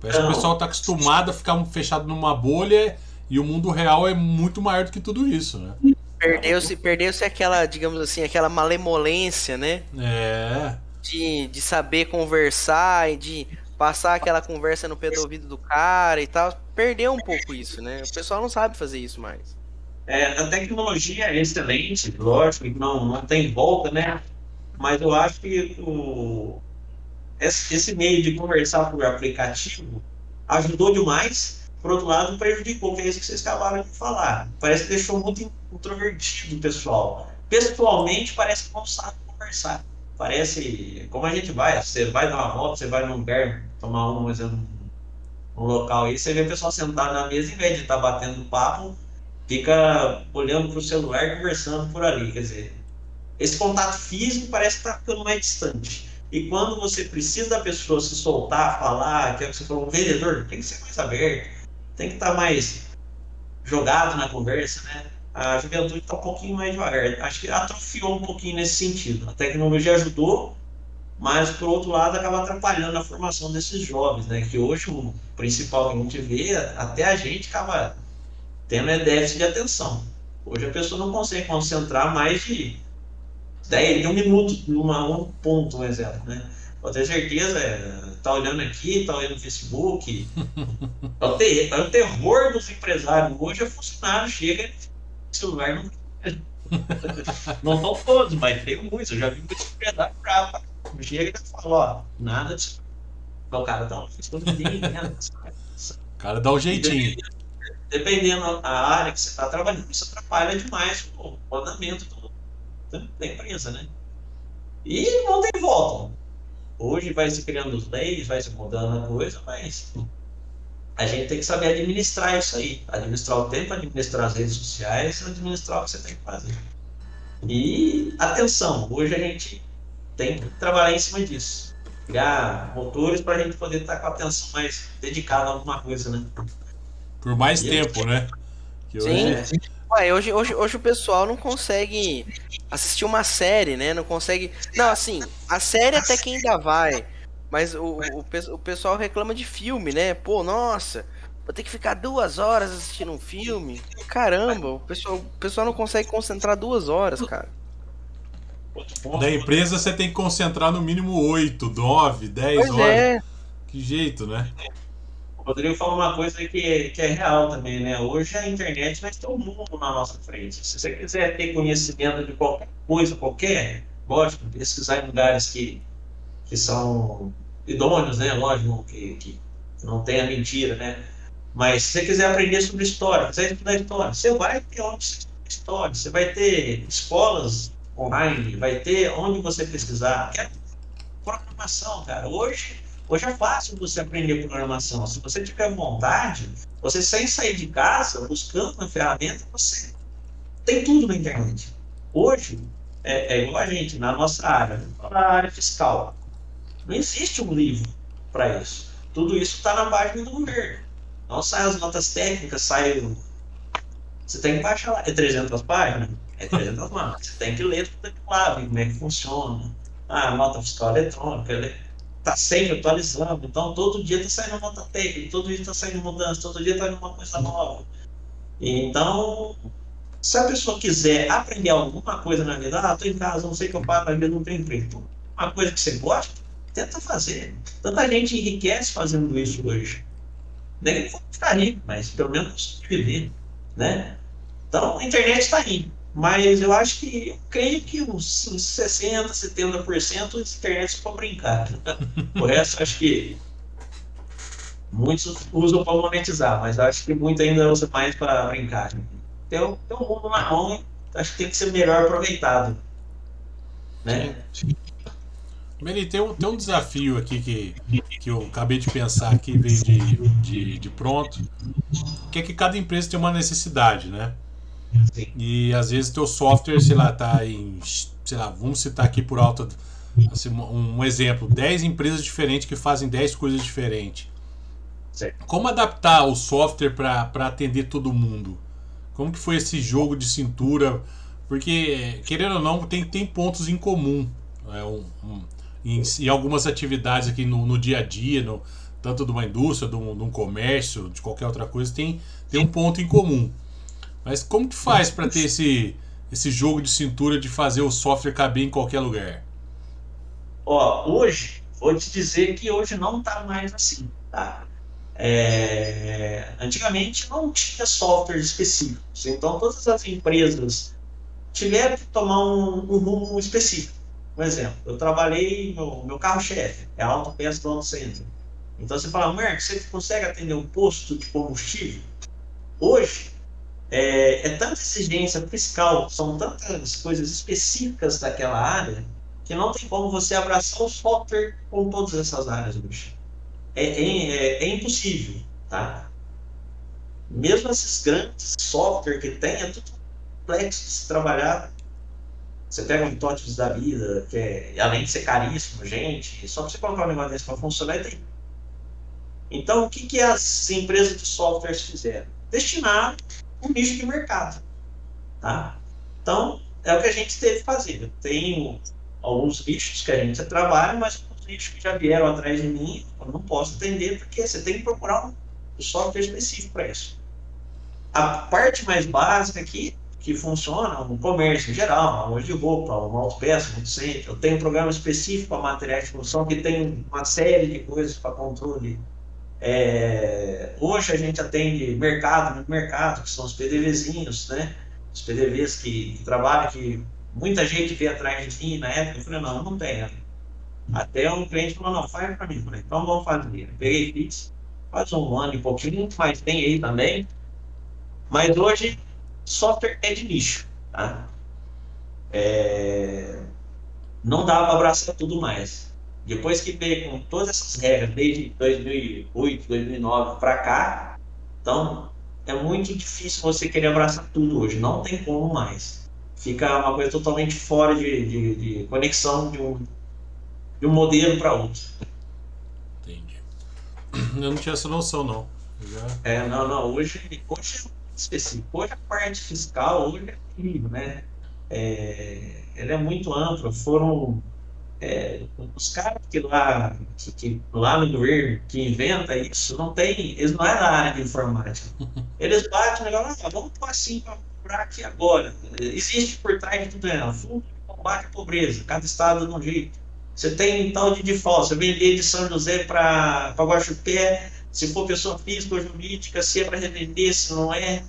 [SPEAKER 1] Parece que o pessoal está acostumado a ficar fechado numa bolha e o mundo real é muito maior do que tudo isso, né?
[SPEAKER 3] Perdeu-se perdeu aquela, digamos assim, aquela malemolência, né?
[SPEAKER 1] É.
[SPEAKER 3] De, de saber conversar e de passar aquela conversa no pé do ouvido do cara e tal. Perdeu um pouco isso, né? O pessoal não sabe fazer isso mais.
[SPEAKER 2] É, a tecnologia é excelente, lógico, não, não tem volta, né? Mas eu acho que o, esse meio de conversar por aplicativo ajudou demais por outro lado, prejudicou, que é isso que vocês acabaram de falar. Parece que deixou muito introvertido o pessoal. Pessoalmente, parece que não sabe conversar. Parece, como a gente vai, você vai dar uma volta, você vai num lugar, tomar um, um local aí, você vê o pessoal sentado na mesa, em vez de estar tá batendo papo, fica olhando para o celular conversando por ali. Quer dizer, esse contato físico parece que está ficando mais distante. E quando você precisa da pessoa se soltar, falar, que é o que você falou, um vendedor, tem que ser mais aberto tem que estar tá mais jogado na conversa, né? A juventude está um pouquinho mais devagar. Acho que atrofiou um pouquinho nesse sentido. A tecnologia ajudou, mas por outro lado acaba atrapalhando a formação desses jovens, né? Que hoje o principal que a gente vê, até a gente acaba tendo é déficit de atenção. Hoje a pessoa não consegue concentrar mais de 10, de um minuto numa um ponto, um exemplo, né? Pode ter certeza, é, tá olhando aqui, tá olhando no Facebook. é, o ter, é o terror dos empresários. Hoje é funcionário, chega celular não. não estão todos, mas tem muitos. Eu já vi muitos empresários bravos. Chega e fala, ó, nada disso. O cara tá
[SPEAKER 1] O cara dá um jeitinho.
[SPEAKER 2] Dependendo, da área que você está trabalhando, isso atrapalha demais o andamento do, da empresa, né? E não tem volta. Hoje vai se criando os leis, vai se mudando a coisa, mas a gente tem que saber administrar isso aí. Administrar o tempo, administrar as redes sociais, administrar o que você tem que fazer. E atenção, hoje a gente tem que trabalhar em cima disso. Criar motores para a gente poder estar com a atenção mais dedicada a alguma coisa, né?
[SPEAKER 1] Por mais e tempo, né?
[SPEAKER 3] Que hoje... Sim. Ué, hoje, hoje, hoje o pessoal não consegue assistir uma série, né? Não consegue. Não, assim, a série até que ainda vai. Mas o, o, o pessoal reclama de filme, né? Pô, nossa, vou ter que ficar duas horas assistindo um filme. Caramba, o pessoal, o pessoal não consegue concentrar duas horas, cara.
[SPEAKER 1] Da empresa você tem que concentrar no mínimo 8, 9, 10 horas. É. Que jeito, né?
[SPEAKER 2] Rodrigo falou uma coisa que, que é real também, né? Hoje a internet vai ter um mundo na nossa frente. Se você quiser ter conhecimento de qualquer coisa, qualquer, lógico, pesquisar em lugares que, que são idôneos, né? Lógico, que, que não tenha mentira, né? Mas se você quiser aprender sobre história, quiser estudar história, você vai ter onde história, você vai ter escolas online, vai ter onde você pesquisar. É programação, cara. Hoje Hoje é fácil você aprender programação. Se você tiver vontade, você sem sair de casa, buscando uma ferramenta, você tem tudo na internet. Hoje, é, é igual a gente, na nossa área, na área fiscal. Não existe um livro para isso. Tudo isso está na página do governo. Não sai as notas técnicas, sai. Você tem que baixar lá. É 300 páginas? É 300 páginas. Você tem que ler tudo aquilo lá, ver como é que funciona. Ah, nota fiscal eletrônica está sempre atualizando. Então, todo dia está saindo nota técnica, todo dia está saindo mudança, todo dia está indo uma coisa nova. Então, se a pessoa quiser aprender alguma coisa na vida, ah, estou em casa, não sei o que eu faço, na vida não tem emprego. Uma coisa que você gosta, tenta fazer. Tanta gente enriquece fazendo isso hoje. Nem vou ficar rico, mas pelo menos viver, né? Então, a internet está aí. Mas eu acho que, eu creio que uns 60%, 70% a internet é para brincar. o resto, acho que muitos usam para monetizar, mas acho que muito ainda usa mais para brincar. Tem, tem um mundo na mão, acho que tem que ser melhor aproveitado. Né?
[SPEAKER 1] Meli, tem um, tem um desafio aqui que, que eu acabei de pensar que veio de, de, de pronto, que é que cada empresa tem uma necessidade, né? Sim. E às vezes teu software, sei lá, tá em, sei lá, vamos citar aqui por alto assim, um exemplo, 10 empresas diferentes que fazem 10 coisas diferentes. Sim. Como adaptar o software para atender todo mundo? Como que foi esse jogo de cintura? Porque, querendo ou não, tem, tem pontos em comum. É um, um, em, em, algumas atividades aqui no, no dia a dia, no, tanto de uma indústria, de um, de um, comércio, de qualquer outra coisa, tem, tem um ponto em comum. Mas como que faz para ter esse, esse jogo de cintura de fazer o software caber em qualquer lugar?
[SPEAKER 2] Ó, hoje, vou te dizer que hoje não está mais assim, tá? É, antigamente não tinha softwares específicos, então todas as empresas tiveram que tomar um, um rumo específico. Por exemplo, eu trabalhei, meu, meu carro-chefe é a autopeça do auto center. Então você fala, Marcos, você consegue atender um posto de combustível? Hoje, é, é tanta exigência fiscal, são tantas coisas específicas daquela área, que não tem como você abraçar o software com todas essas áreas hoje. É, é, é, é impossível, tá? Mesmo esses grandes software que tem, é tudo complexo de se trabalhar. Você pega um TOTVS da vida, que é, além de ser caríssimo, gente, só para você colocar um negócio desse para funcionar, tem. Então, o que, que as empresas de softwares fizeram? Destinaram um nicho de mercado. Tá? Então, é o que a gente teve fazer. Tenho alguns nichos que a gente trabalha, mas alguns nichos que já vieram atrás de mim, eu não posso atender, porque você tem que procurar um software específico para isso. A parte mais básica aqui, que funciona no comércio em geral, uma loja de roupa, uma autopeça, muito sempre. Eu tenho um programa específico para materiais de construção que tem uma série de coisas para controle é, hoje a gente atende mercado, mercado, que são os PDVzinhos, né? Os PDVs que, que trabalham, que muita gente veio atrás de mim na época. Eu falei, não, não tem. Até um cliente falou, não, faz para mim. Eu falei, então vamos fazer. peguei fiz, faz um ano e pouquinho, mas tem aí também. Mas hoje, software é de nicho, tá? É... Não dá para abraçar tudo mais. Depois que veio com todas essas regras, desde 2008, 2009 para cá, então é muito difícil você querer abraçar tudo hoje. Não tem como mais. Fica uma coisa totalmente fora de, de, de conexão de um, de um modelo para outro.
[SPEAKER 1] Entendi. Eu não tinha essa noção, não.
[SPEAKER 2] Já... É, não, não. Hoje, hoje é específico. Hoje a parte fiscal hoje é incrível, né? É, ela é muito ampla. Foram é, os caras que lá, que, que, lá no governo que inventa isso, não tem, eles não é da área de informática. Eles batem o negócio, ah, vamos pôr assim para comprar aqui agora. Existe por trás de tudo isso, fundo de combate à pobreza, cada estado de um jeito. Você tem tal de default, você vender de São José para Guaxupé, se for pessoa física ou jurídica, se é para revender, se não é.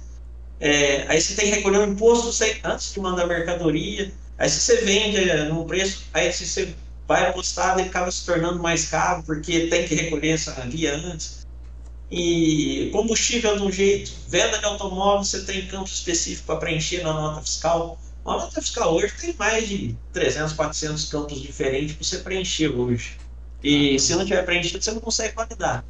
[SPEAKER 2] é. Aí você tem que recolher o um imposto antes de mandar mercadoria. Aí se você vende é, no preço, aí se você vai estado ele acaba se tornando mais caro porque tem que recolher essa via antes. E combustível de um jeito, venda de automóvel, você tem campo específico para preencher na nota fiscal. A nota fiscal hoje tem mais de 300, 400 campos diferentes para você preencher hoje. E se não tiver preenchido, você não consegue validar.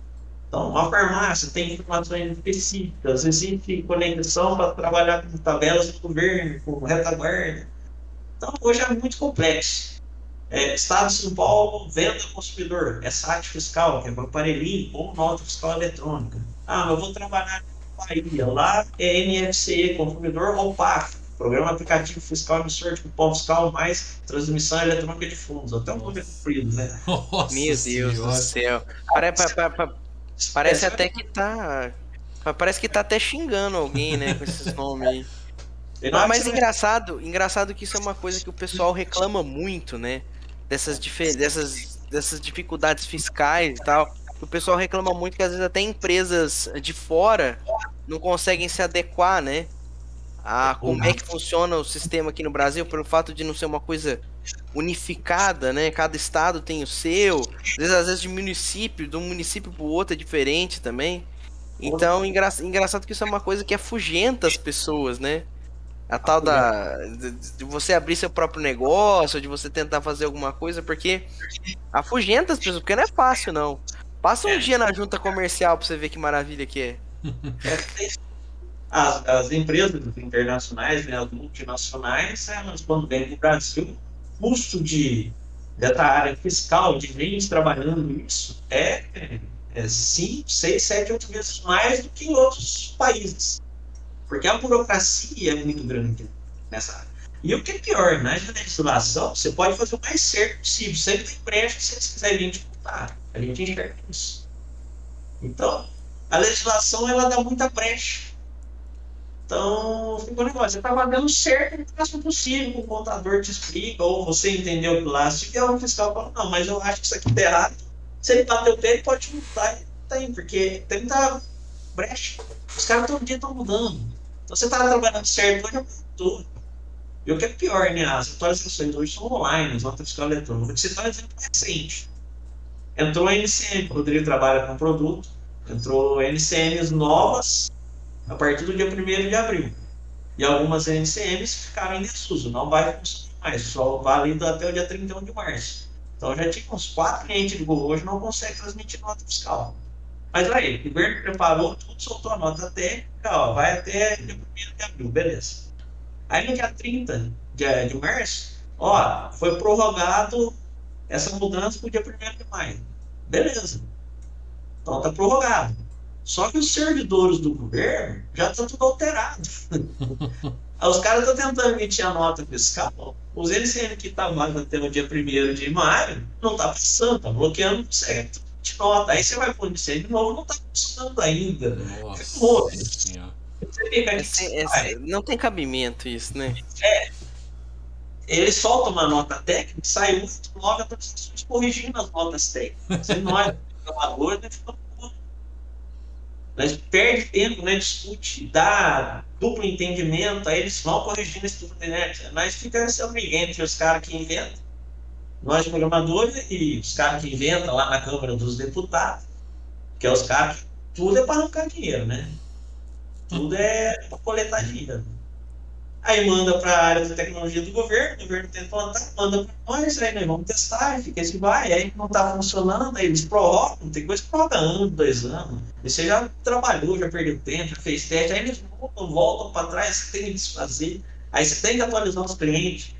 [SPEAKER 2] Então, a farmácia tem informações específicas, existe conexão para trabalhar com tabelas do governo, com retaguarda. Então, hoje é muito complexo. É, Estado de São Paulo, venda ao consumidor, é site fiscal, que é para aparelhinho ou nota fiscal eletrônica. Ah, mas eu vou trabalhar na Bahia, lá é NFCE, consumidor ou PAC, Programa Aplicativo Fiscal Emissor de Cupom Fiscal mais Transmissão Eletrônica de Fundos. Até um nome comprido, né?
[SPEAKER 3] Nossa Meu Deus senhora. do céu. Parece, parece até que tá Parece que tá até xingando alguém, né, com esses nomes aí. Não,
[SPEAKER 2] hora
[SPEAKER 3] mas
[SPEAKER 2] que você-
[SPEAKER 3] engraçado, engraçado que isso é uma coisa que o pessoal reclama muito, né? Dessas, dessas, dessas dificuldades fiscais e tal. O pessoal reclama muito que às vezes até empresas de fora não conseguem se adequar, né? A como é que funciona o sistema aqui no Brasil, pelo fato de não ser uma coisa unificada, né? Cada estado tem o seu. Às vezes, às vezes de município, de um município pro outro é diferente também. Então, engra- engraçado que isso é uma coisa que afugenta as pessoas, né? A tal da. De, de você abrir seu próprio negócio, de você tentar fazer alguma coisa, porque afugenta as pessoas, porque não é fácil, não. Passa um dia na junta comercial pra você ver que maravilha que é.
[SPEAKER 2] As, as empresas internacionais, né, as multinacionais, elas quando vêm para o Brasil, o custo de, dessa área fiscal, de gente trabalhando nisso, é, é 5, 6, 7, 8 vezes mais do que em outros países. Porque a burocracia é muito grande nessa área. E o que é pior, na legislação, você pode fazer o mais certo possível. Sempre tem brecha se eles quiserem disputar. A gente enxerga isso. Então, a legislação ela dá muita brecha. Então, fica um negócio, você está fazendo certo o máximo possível, o contador te explica, ou você entendeu que lá, se vier um fiscal fala, não, mas eu acho que isso aqui está errado. Se ele bater o pé, ele pode mudar, e tem, porque tem muita brecha. Os caras todo dia estão mudando. Então você estava trabalhando certo, hoje mudou. E o que é pior, né? As atualizações hoje são online, as notas fiscal eletrônicas. Vou te citar um exemplo recente. Entrou a NCM, o Rodrigo trabalha com produto, entrou NCMs novas a partir do dia 1 de abril. E algumas NCMs ficaram em desuso, não vai funcionar mais, só válido até o dia 31 de março. Então já tinha uns quatro clientes do Google hoje não conseguem transmitir nota fiscal. Mas aí, o governo preparou tudo, soltou a nota até, ó, vai até dia 1 de abril, beleza. Aí no dia 30 de, de março, ó, foi prorrogado essa mudança para o dia 1 de maio. Beleza. Então está prorrogado. Só que os servidores do governo já estão tudo alterado. Os caras estão tentando emitir a nota fiscal. Os NCN que estavam lá até o dia 1 de maio não está passando, está bloqueando o certo de nota. Aí você vai pôr NCN de novo, não está funcionando ainda.
[SPEAKER 1] Nossa.
[SPEAKER 2] Você fica
[SPEAKER 3] esse-
[SPEAKER 2] vai.
[SPEAKER 3] não tem cabimento isso, né?
[SPEAKER 2] Ele solta uma nota técnica, sai muito nove atualizações corrigindo as notas técnicas. Você não é programador, né? Fica. Nós perde tempo, né? Discute, dá duplo entendimento, aí eles vão corrigindo isso tudo, né? Nós fica esse amiguinho entre os caras que inventam, nós programadores e os caras que inventam lá na Câmara dos Deputados, que é os caras tudo é para arrancar dinheiro, né? Tudo é para coletar dinheiro. Aí manda para a área de tecnologia do governo, o governo tenta implantar, manda para nós, aí nós vamos testar, fica esse vai, aí não está funcionando, aí eles prorrogam, tem coisa que prorroga ano, dois anos. E você já trabalhou, já perdeu tempo, já fez teste, aí eles voltam, voltam para trás, você tem que desfazer, aí você tem que atualizar os clientes.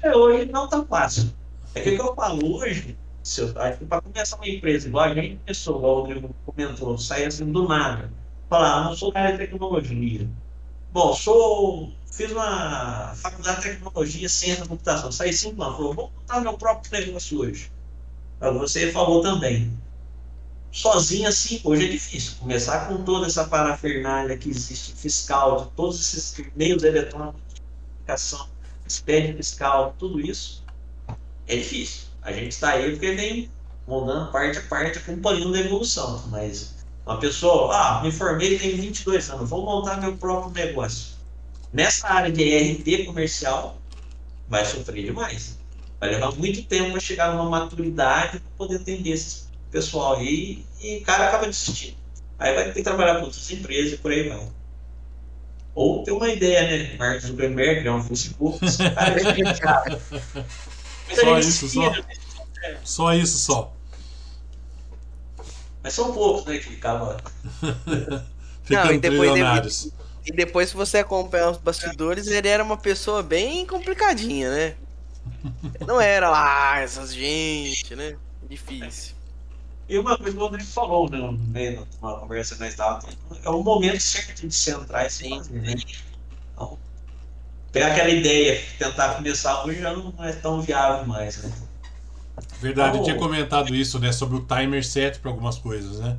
[SPEAKER 2] É, hoje não está fácil. É que o que eu falo hoje, se eu, acho que para começar uma empresa, igual a gente começou, igual o Rodrigo comentou, sair assim do nada, falar, ah, não sou da área de tecnologia. Bom, sou fiz uma faculdade de tecnologia, ciência da computação. Saí cinco anos, falou, vou montar meu próprio negócio hoje. Você falou também. Sozinho assim, hoje é difícil. Começar com toda essa parafernália que existe fiscal, de todos esses meios eletrônicos de comunicação, expediente fiscal, tudo isso, é difícil. A gente está aí porque vem montando parte a parte, acompanhando a evolução. Mas uma pessoa, ah, me formei, tenho 22 anos, vou montar meu próprio negócio nessa área de RT comercial, vai sofrer demais. Vai levar muito tempo para chegar numa maturidade para poder atender esse pessoal aí e o cara acaba desistindo. Aí vai ter que trabalhar com outras empresas e por aí vai. Ou ter uma ideia, né? Mark Zuckerberg, criar um Facebook. cara é
[SPEAKER 1] Só
[SPEAKER 2] gente
[SPEAKER 1] isso, só.
[SPEAKER 2] né?
[SPEAKER 1] Só isso, só.
[SPEAKER 2] Mas são poucos, né, que acabam.
[SPEAKER 1] Ficando
[SPEAKER 3] e depois
[SPEAKER 1] trilionários.
[SPEAKER 3] E depois, se você acompanhar os bastidores, ele era uma pessoa bem complicadinha, né? Não era lá essas gente, né? Difícil.
[SPEAKER 2] E uma coisa que o Rodrigo falou, né, no meio de uma conversa que nós estávamos é o momento certo de se entrar e se
[SPEAKER 3] Sim.
[SPEAKER 2] fazer, né? Então, pegar aquela ideia, tentar começar hoje já não é tão viável mais, né?
[SPEAKER 1] Verdade, eu tinha comentado isso, né? Sobre o timer set para algumas coisas, né?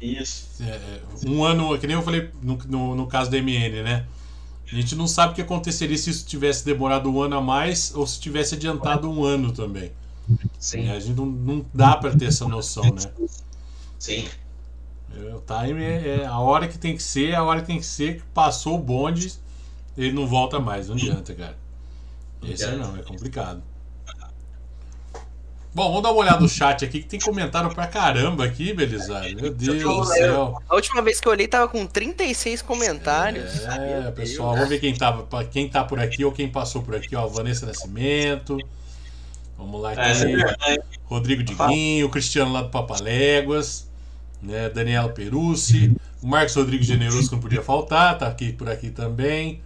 [SPEAKER 2] Isso.
[SPEAKER 1] É, um ano, que nem eu falei no, no, no caso da MN, né? A gente não sabe o que aconteceria se isso tivesse demorado um ano a mais ou se tivesse adiantado um ano também.
[SPEAKER 2] Sim.
[SPEAKER 1] A gente não, não dá para ter essa noção, né?
[SPEAKER 2] Sim.
[SPEAKER 1] É, O time é, é a hora que tem que ser, a hora que tem que ser, passou o bonde, ele não volta mais, não adianta, cara. Esse aí não, é complicado. Bom, vamos dar uma olhada no chat aqui, que tem comentário pra caramba aqui, Belisário. Meu Deus do céu.
[SPEAKER 3] A última vez que eu olhei tava com 36 comentários.
[SPEAKER 1] É,
[SPEAKER 3] Meu
[SPEAKER 1] pessoal,
[SPEAKER 3] Deus.
[SPEAKER 1] vamos ver quem, tava, quem tá por aqui ou quem passou por aqui. Ó, Vanessa Nascimento. Vamos lá
[SPEAKER 2] É, isso é
[SPEAKER 1] aqui.
[SPEAKER 2] verdade.
[SPEAKER 1] Rodrigo Diguinho, Cristiano lá do Papaléguas, né, Daniela Perucci, o Marcos Rodrigues Generoso que não podia faltar, tá aqui por aqui também,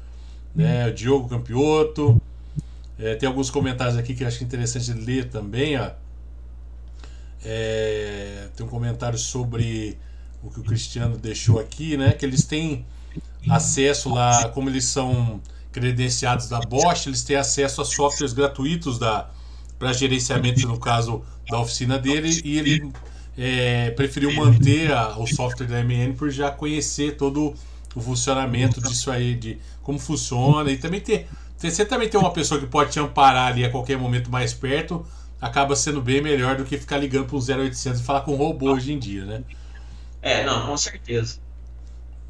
[SPEAKER 1] né, Diogo Campioto. É, tem alguns comentários aqui que acho interessante ler também, ó. É, tem um comentário sobre o que o Cristiano deixou aqui, né? Que eles têm acesso lá, como eles são credenciados da Bosch, eles têm acesso a softwares gratuitos da para gerenciamento, no caso da oficina dele, e ele é, preferiu manter a- o software da MN por já conhecer todo o funcionamento disso aí, de como funciona, e também ter. Você também tem uma pessoa que pode te amparar ali a qualquer momento mais perto, acaba sendo bem melhor do que ficar ligando para um 0800 e falar com um robô hoje em dia, né?
[SPEAKER 2] É, não, com certeza.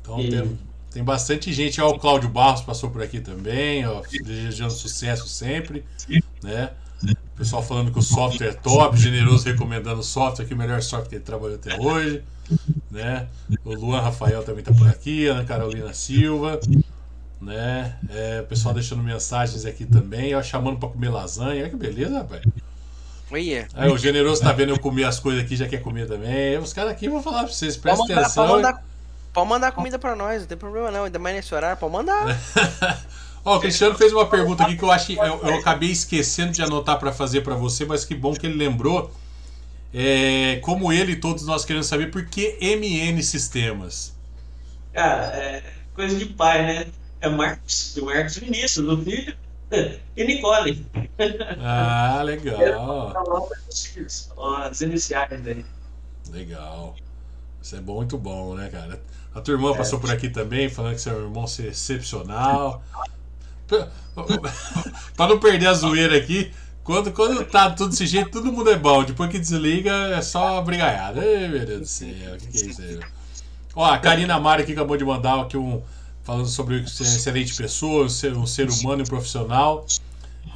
[SPEAKER 1] Então
[SPEAKER 2] E-
[SPEAKER 1] tem, tem bastante gente. Ó, o Cláudio Barros passou por aqui também, ó, desejando sucesso sempre, né? O pessoal falando que o software é top, generoso recomendando o software, que o melhor software que ele trabalhou até hoje, né? O Luan Rafael também está por aqui, a Ana Carolina Silva, né? É, o pessoal deixando mensagens aqui também, ó, chamando para comer lasanha, olha que beleza, rapaz.
[SPEAKER 3] Olha.
[SPEAKER 1] Aí o generoso tá vendo eu comer as coisas aqui, já quer comer também. Os caras aqui vão falar para vocês, prestem
[SPEAKER 3] mandar, pode,
[SPEAKER 1] atenção.
[SPEAKER 3] mandar, pode mandar comida pra nós, não tem problema não. Ainda mais nesse horário, pode mandar.
[SPEAKER 1] Ó, o Cristiano fez uma pergunta aqui que eu acho que eu, eu acabei esquecendo de anotar para fazer para você, mas que bom que ele lembrou. É, como ele e todos nós queremos saber por que MN Sistemas.
[SPEAKER 2] Cara, é coisa de pai, né? É Marcos, o Marcos Vinícius, o filho, e Nicole.
[SPEAKER 1] Ah, legal.
[SPEAKER 2] Ó, As iniciais dele.
[SPEAKER 1] Legal. Isso é bom, muito bom, né, cara? A tua irmã passou por aqui também, falando que seu irmão é excepcional. Pra não perder a zoeira aqui, quando, quando tá tudo desse jeito, todo mundo é bom. Depois que desliga, é só brigaiada. Ai, meu Deus do céu, o que, que é isso aí? Ó, a Karina Mara aqui acabou de mandar aqui um. Falando sobre ser excelente pessoa, ser um ser humano e profissional.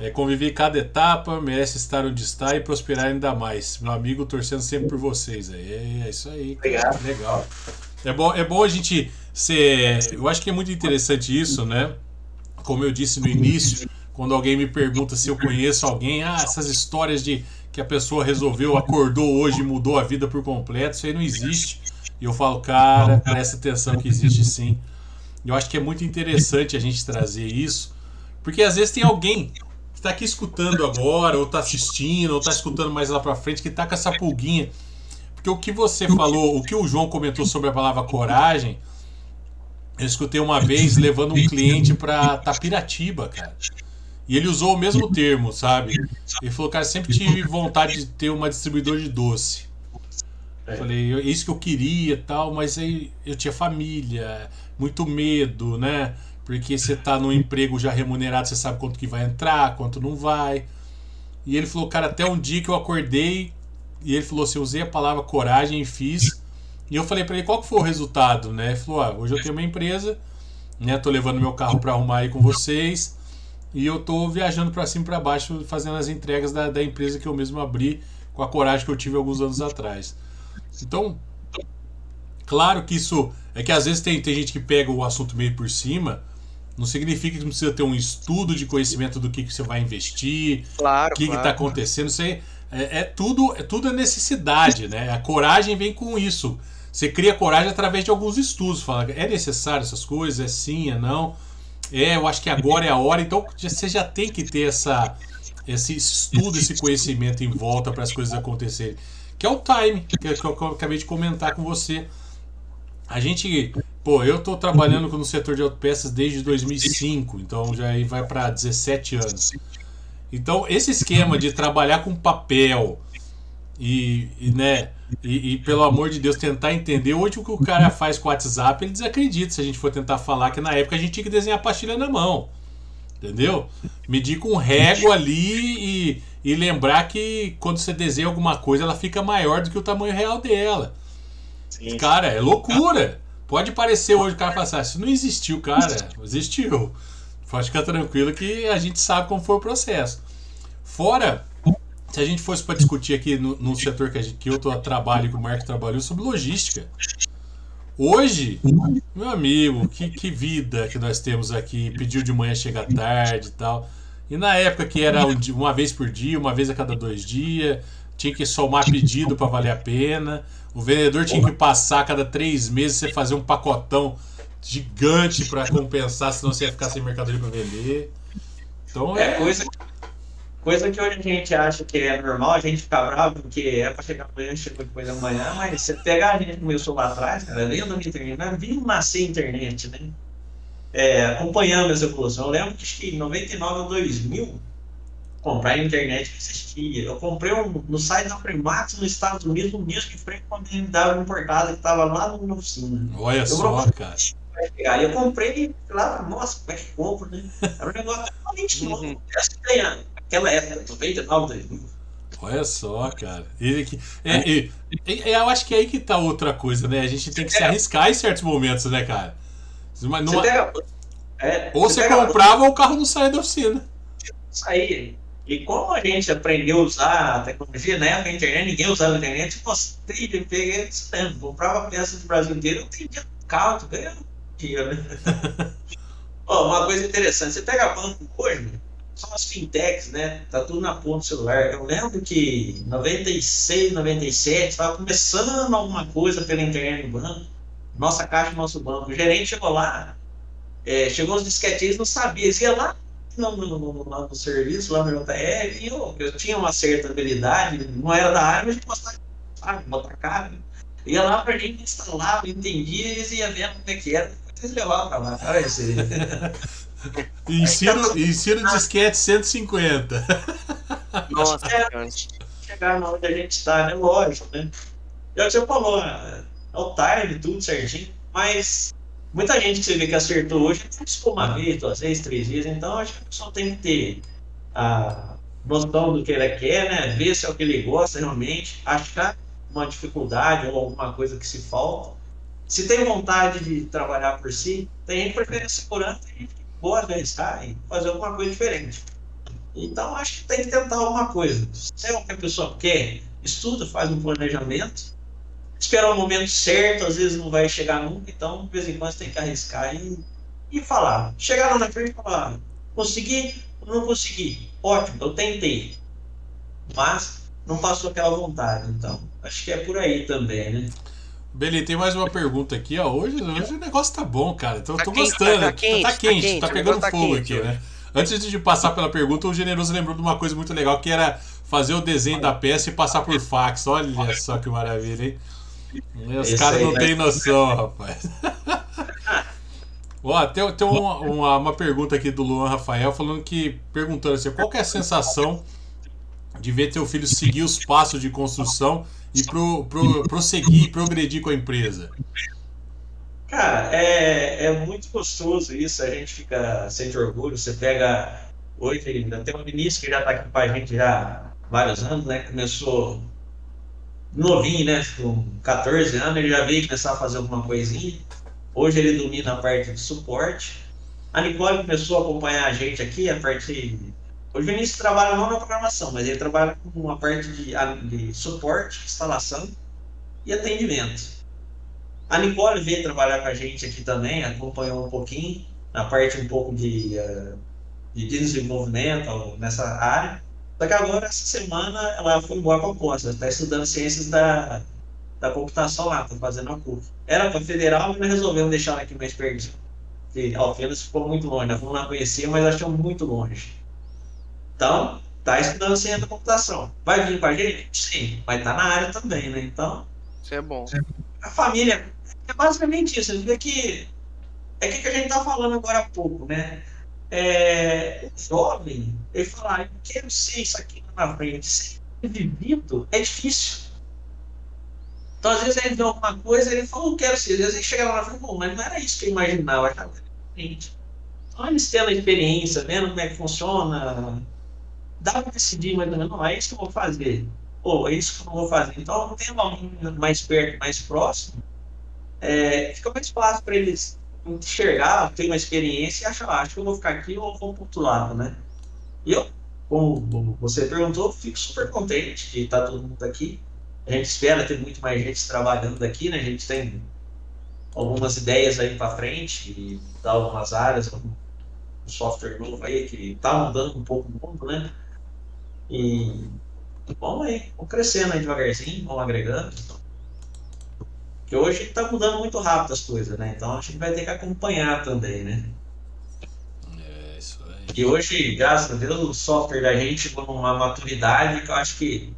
[SPEAKER 1] É, conviver cada etapa, merece estar onde está e prosperar ainda mais. Meu amigo, torcendo sempre por vocês. aí. É isso aí.
[SPEAKER 2] Obrigado.
[SPEAKER 1] Legal. É bom, é bom a gente ser. Eu acho que é muito interessante isso, né? Como eu disse no início, quando alguém me pergunta se eu conheço alguém, ah, essas histórias de que a pessoa resolveu, acordou hoje mudou a vida por completo, isso aí não existe. E eu falo, cara, presta atenção que existe sim. Eu acho que é muito interessante a gente trazer isso, porque às vezes tem alguém que está aqui escutando agora, ou está assistindo, ou está escutando mais lá para frente, que está com essa pulguinha. Porque o que você falou, o que o João comentou sobre a palavra coragem, eu escutei uma vez levando um cliente para Tapiratiba, cara. E ele usou o mesmo termo, sabe? Ele falou, cara, sempre tive vontade de ter uma distribuidora de doce. Eu falei, "Eu- é isso que eu queria e tal, mas aí eu tinha família, muito medo, né? Porque você tá num emprego já remunerado, você sabe quanto que vai entrar, quanto não vai. E ele falou, cara, até um dia que eu acordei e ele falou assim, eu usei a palavra coragem e fiz. E eu falei pra ele, qual que foi o resultado, né? Ele falou, ah, hoje eu tenho uma empresa, né? Tô levando meu carro pra arrumar aí com vocês. E eu tô viajando pra cima e pra baixo, fazendo as entregas da, da empresa que eu mesmo abri, com a coragem que eu tive alguns anos atrás. Então, claro que isso. É que às vezes tem, tem gente que pega o assunto meio por cima. Não significa que precisa ter um estudo de conhecimento do que, que você vai investir,
[SPEAKER 3] Claro,
[SPEAKER 1] o que
[SPEAKER 3] claro.
[SPEAKER 1] está acontecendo. Isso aí é, é tudo é tudo a necessidade, né? A coragem vem com isso. Você cria coragem através de alguns estudos. Fala, é necessário essas coisas? É sim, é não? É, eu acho que agora é a hora. Então você já tem que ter essa, esse estudo, esse conhecimento em volta para as coisas acontecerem. Que é o time, que, que eu acabei de comentar com você. A gente, pô, eu tô trabalhando no setor de autopeças desde 2005, então já vai para 17 anos. Então, esse esquema de trabalhar com papel e, e né, e, e, pelo amor de Deus, tentar entender. Hoje o que o cara faz com o WhatsApp, ele desacredita se a gente for tentar falar que na época a gente tinha que desenhar a pastilha na mão. Entendeu? Medir com régua ali e, e lembrar que quando você desenha alguma coisa, ela fica maior do que o tamanho real dela. Sim. Cara, é loucura. Pode parecer hoje o cara falar assim, isso não existiu, cara. Existiu. Pode ficar tranquilo que a gente sabe como foi o processo. Fora se a gente fosse para discutir aqui no, no setor que, gente, que eu tô, trabalho, que o Marco trabalhou, sobre logística. Hoje, meu amigo, que, que vida que nós temos aqui. Pediu de manhã, chega tarde e tal. E na época que era uma vez por dia, uma vez a cada dois dias, tinha que somar pedido para valer a pena. O vendedor tinha que passar a cada três meses, você fazer um pacotão gigante para compensar, senão você ia ficar sem mercadoria para vender.
[SPEAKER 2] Então é, é coisa Coisa que hoje a gente acha que é normal, a gente fica bravo porque é pra chegar amanhã, chegou depois da manhã, mas você pegar a gente começou lá atrás, cara, lendo na internet, né? vindo nascer a internet, né? É, acompanhando essa evolução. Eu lembro que em 99 ou 2000, comprar a internet que existia. Eu comprei um, no site da Primax nos Estados Unidos um disco de freio com uma BMW importada que estava lá no oficina.
[SPEAKER 1] Olha
[SPEAKER 2] eu
[SPEAKER 1] só, cara.
[SPEAKER 2] Aí eu comprei lá, nossa, como é que compro, né? Era um negócio totalmente novo. Uhum. Essa Aquela época, 99, 2000.
[SPEAKER 1] Olha só, cara. É, é, é, eu acho que é aí que tá outra coisa, né? A gente tem que se arriscar em certos momentos, né, cara? Mas numa... você pega, é, ou você, você comprava ou o carro não saia da oficina.
[SPEAKER 2] Saía. E como a gente aprendeu a usar a tecnologia, na época a internet, ninguém usava a internet, eu mostrei, peguei isso mesmo. Comprava peças do Brasil inteiro, eu tendia carro, ganhando dinheiro, né? oh, uma coisa interessante, você pega banco hoje, são as fintechs, né? Tá tudo na ponta do celular. Eu lembro que em 96, 97, estava começando alguma coisa pela internet no banco. Nossa caixa, nosso banco. O gerente chegou lá, é, chegou os disquetinhos, não sabia. Eles iam lá no, no, no, no, serviço, lá no JR, e eu, eu tinha uma certa habilidade, não era da área, mas gente gostava, botar cara. Ia lá pra gente instalar, entendia, eles iam vendo como é que era. Eles levavam pra lá.
[SPEAKER 1] Ensino, ensino disquete 150.
[SPEAKER 2] Nossa, é, chegar na onde a gente está, né? Lógico, né? Já que você falou, é, é o time, tudo certinho, mas muita gente que você vê que acertou hoje participou uma vez, duas vezes, três vezes, então acho que a pessoa tem que ter a noção do que ele quer, né? Ver se é o que ele gosta realmente, achar uma dificuldade ou alguma coisa que se falta. Se tem vontade de trabalhar por si, tem gente que prefere segurança, tem gente boa arriscar e fazer alguma coisa diferente. Então, acho que tem que tentar alguma coisa. Se é o que a pessoa quer, estuda, faz um planejamento, esperar o momento certo, às vezes não vai chegar nunca, então, de vez em quando, tem que arriscar e, e falar. Chegar lá na frente e falar: consegui ou não consegui? Ótimo, eu tentei. Mas não passou aquela vontade. Então, acho que é por aí também, né?
[SPEAKER 1] Beleza, tem mais uma pergunta aqui, ó. Hoje, hoje o negócio tá bom, cara. Tô, tá tô quente, gostando. Tá, tá, quente, tá, quente, quente, tá pegando tá fogo quente, aqui, né? Antes de passar pela pergunta, o Generoso lembrou de uma coisa muito legal, que era fazer o desenho da peça e passar por fax. Olha só que maravilha, hein? Os caras não têm noção, rapaz. Ó, tem, tem uma, uma, uma, pergunta aqui do Luan Rafael falando que perguntando assim, qual que é a sensação de ver teu filho seguir os passos de construção e pro, pro, prosseguir, progredir com a empresa?
[SPEAKER 2] Cara, é, é muito gostoso isso, a gente fica, sente orgulho, você pega, hoje ainda tem uma Vinícius que já está aqui com a gente já há vários anos, né, começou novinho, né, com 14 anos, ele já veio começar a fazer alguma coisinha, hoje ele domina a parte de suporte, a Nicole começou a acompanhar a gente aqui, a parte o Vinícius trabalha não na programação, mas ele trabalha com uma parte de, de suporte, instalação e atendimento. A Nicole veio trabalhar com a gente aqui também, acompanhou um pouquinho, na parte um pouco de, uh, de desenvolvimento nessa área. Só que agora, essa semana, ela foi embora para a Costa, está estudando ciências da, da computação lá, está fazendo a curva. Era para federal, mas resolvemos deixar ela aqui mais perto. Porque Alfenas ficou muito longe, nós fomos lá conhecer, mas achamos muito longe. Então, está estudando ciência da computação. Vai vir com a gente? Sim, vai estar tá na área também, né? Então.
[SPEAKER 3] Isso é bom.
[SPEAKER 2] A família é basicamente isso. Você vê que é o que a gente está falando agora há pouco, né? É, o jovem, ele fala, ah, eu quero ser isso aqui na frente. vivido é difícil. Então, às vezes, ele vê alguma coisa e ele fala, não quero ser. Às vezes, ele chega lá na frente, mas não era isso que eu imaginava, eu achava diferente. Então, eles tendo a experiência, vendo como é que funciona, dá para decidir menos, não, é isso que eu vou fazer, ou é isso que eu não vou fazer. Então, tendo alguém mais perto, mais próximo, é, fica mais fácil para eles enxergar, ter uma experiência e achar, ah, acho que eu vou ficar aqui ou vou para outro lado, né? E eu, como você perguntou, fico super contente de estar todo mundo aqui. A gente espera ter muito mais gente trabalhando aqui, né? A gente tem algumas ideias aí para frente, e dar algumas áreas, um software novo aí que está mudando um pouco o mundo, né? E vamos aí, vamos crescendo aí devagarzinho, vamos agregando. Que hoje está mudando muito rápido as coisas, né? Então a gente vai ter que acompanhar também, né?
[SPEAKER 1] É, isso aí.
[SPEAKER 2] E hoje, graças a Deus, o software da gente chegou numa maturidade que eu acho que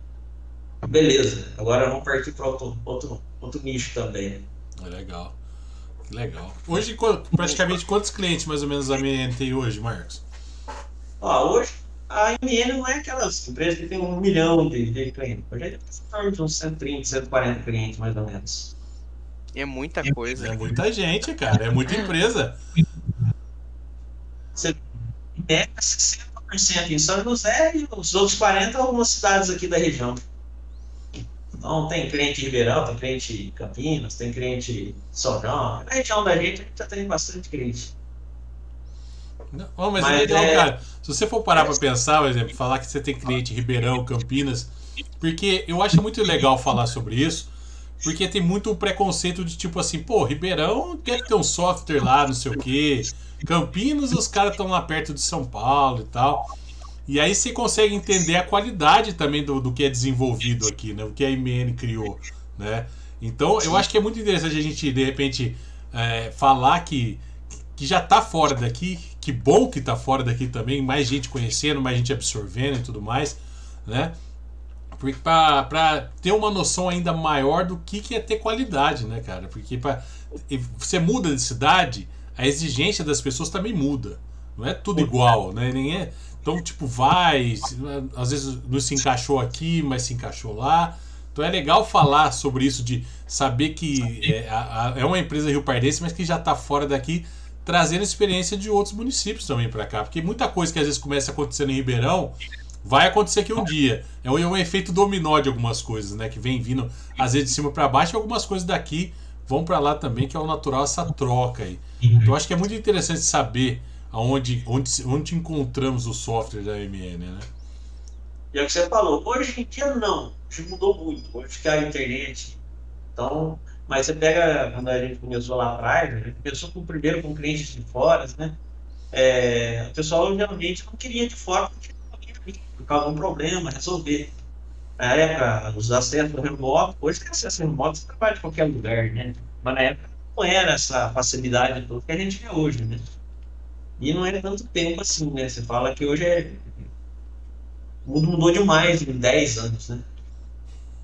[SPEAKER 2] beleza, agora vamos partir para outro, outro, outro nicho também.
[SPEAKER 1] É legal. Que legal. Hoje, praticamente, quantos clientes mais ou menos a MN tem hoje, Marcos?
[SPEAKER 2] Ó, hoje a MN não é aquelas empresas que tem um milhão de, de clientes. Hoje é torno de uns 130, 140 clientes, mais ou menos.
[SPEAKER 3] É muita coisa.
[SPEAKER 1] É muita gente, cara. É muita empresa.
[SPEAKER 2] Você pega 60% em São José e os outros 40% em algumas cidades aqui da região. Então tem cliente em Ribeirão, tem cliente em Campinas, tem cliente em São João. Na região da gente, a gente já tem bastante cliente.
[SPEAKER 1] Não, mas, mas é legal, é... cara. Se você for parar para pensar, por exemplo, falar que você tem cliente Ribeirão, Campinas, porque eu acho muito legal falar sobre isso, porque tem muito preconceito de tipo assim, pô, Ribeirão quer ter um software lá, não sei o quê. Campinas, os caras estão lá perto de São Paulo e tal. E aí você consegue entender a qualidade também do, do que é desenvolvido aqui, né? O que a IMN criou, né? Então, eu acho que é muito interessante a gente, de repente, é, falar que, que já está fora daqui, que bom que está fora daqui também, mais gente conhecendo, mais gente absorvendo e tudo mais, né? para ter uma noção ainda maior do que, que é ter qualidade, né, cara? Porque pra, você muda de cidade, a exigência das pessoas também muda. Não é tudo igual, né? Nem é, então, tipo, vai, às vezes não se encaixou aqui, mas se encaixou lá. Então é legal falar sobre isso, de saber que é, a, a, é uma empresa rio pardense, mas que já está fora daqui, trazendo experiência de outros municípios também para cá. Porque muita coisa que às vezes começa acontecendo em Ribeirão vai acontecer aqui um dia. É um, é um efeito dominó de algumas coisas, né? Que vem vindo às vezes de cima para baixo e algumas coisas daqui vão para lá também, que é o natural essa troca aí. Então acho que é muito interessante saber aonde, onde, onde encontramos o software da MN, né?
[SPEAKER 2] E é o que você falou, hoje em dia não, hoje mudou muito, hoje que a internet, então, mas você pega, quando a gente começou lá atrás, a gente começou com, primeiro com clientes de fora, né? É, o pessoal geralmente não queria de fora porque por causa de um problema, resolver. Na época, os acessos remotos, hoje tem acesso remoto, você trabalha de qualquer lugar, né? Mas na época não era essa facilidade toda que a gente vê hoje, né? E não é tanto tempo assim, né? Você fala que hoje é. O mundo mudou demais em 10 anos, né?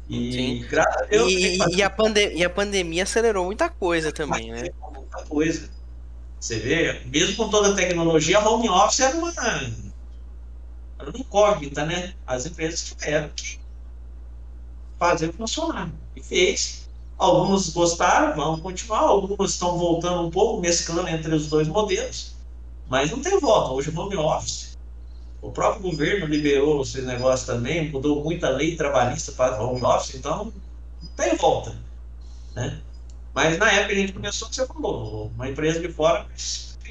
[SPEAKER 3] E, graças a. E, e, a pande e a pandemia acelerou muita coisa também, né?
[SPEAKER 2] Muita coisa. Você vê, mesmo com toda a tecnologia, a home office era uma. Era uma incógnita, né? As empresas tiveram que fazer funcionar. E fez. Alguns gostaram, vão continuar, algumas estão voltando um pouco, mesclando entre os dois modelos. Mas não tem volta. Hoje o home office. O próprio governo liberou esse negócio também, mudou muita lei trabalhista para home office, então não tem volta. Né? Mas na época a gente começou, que você falou, uma empresa de fora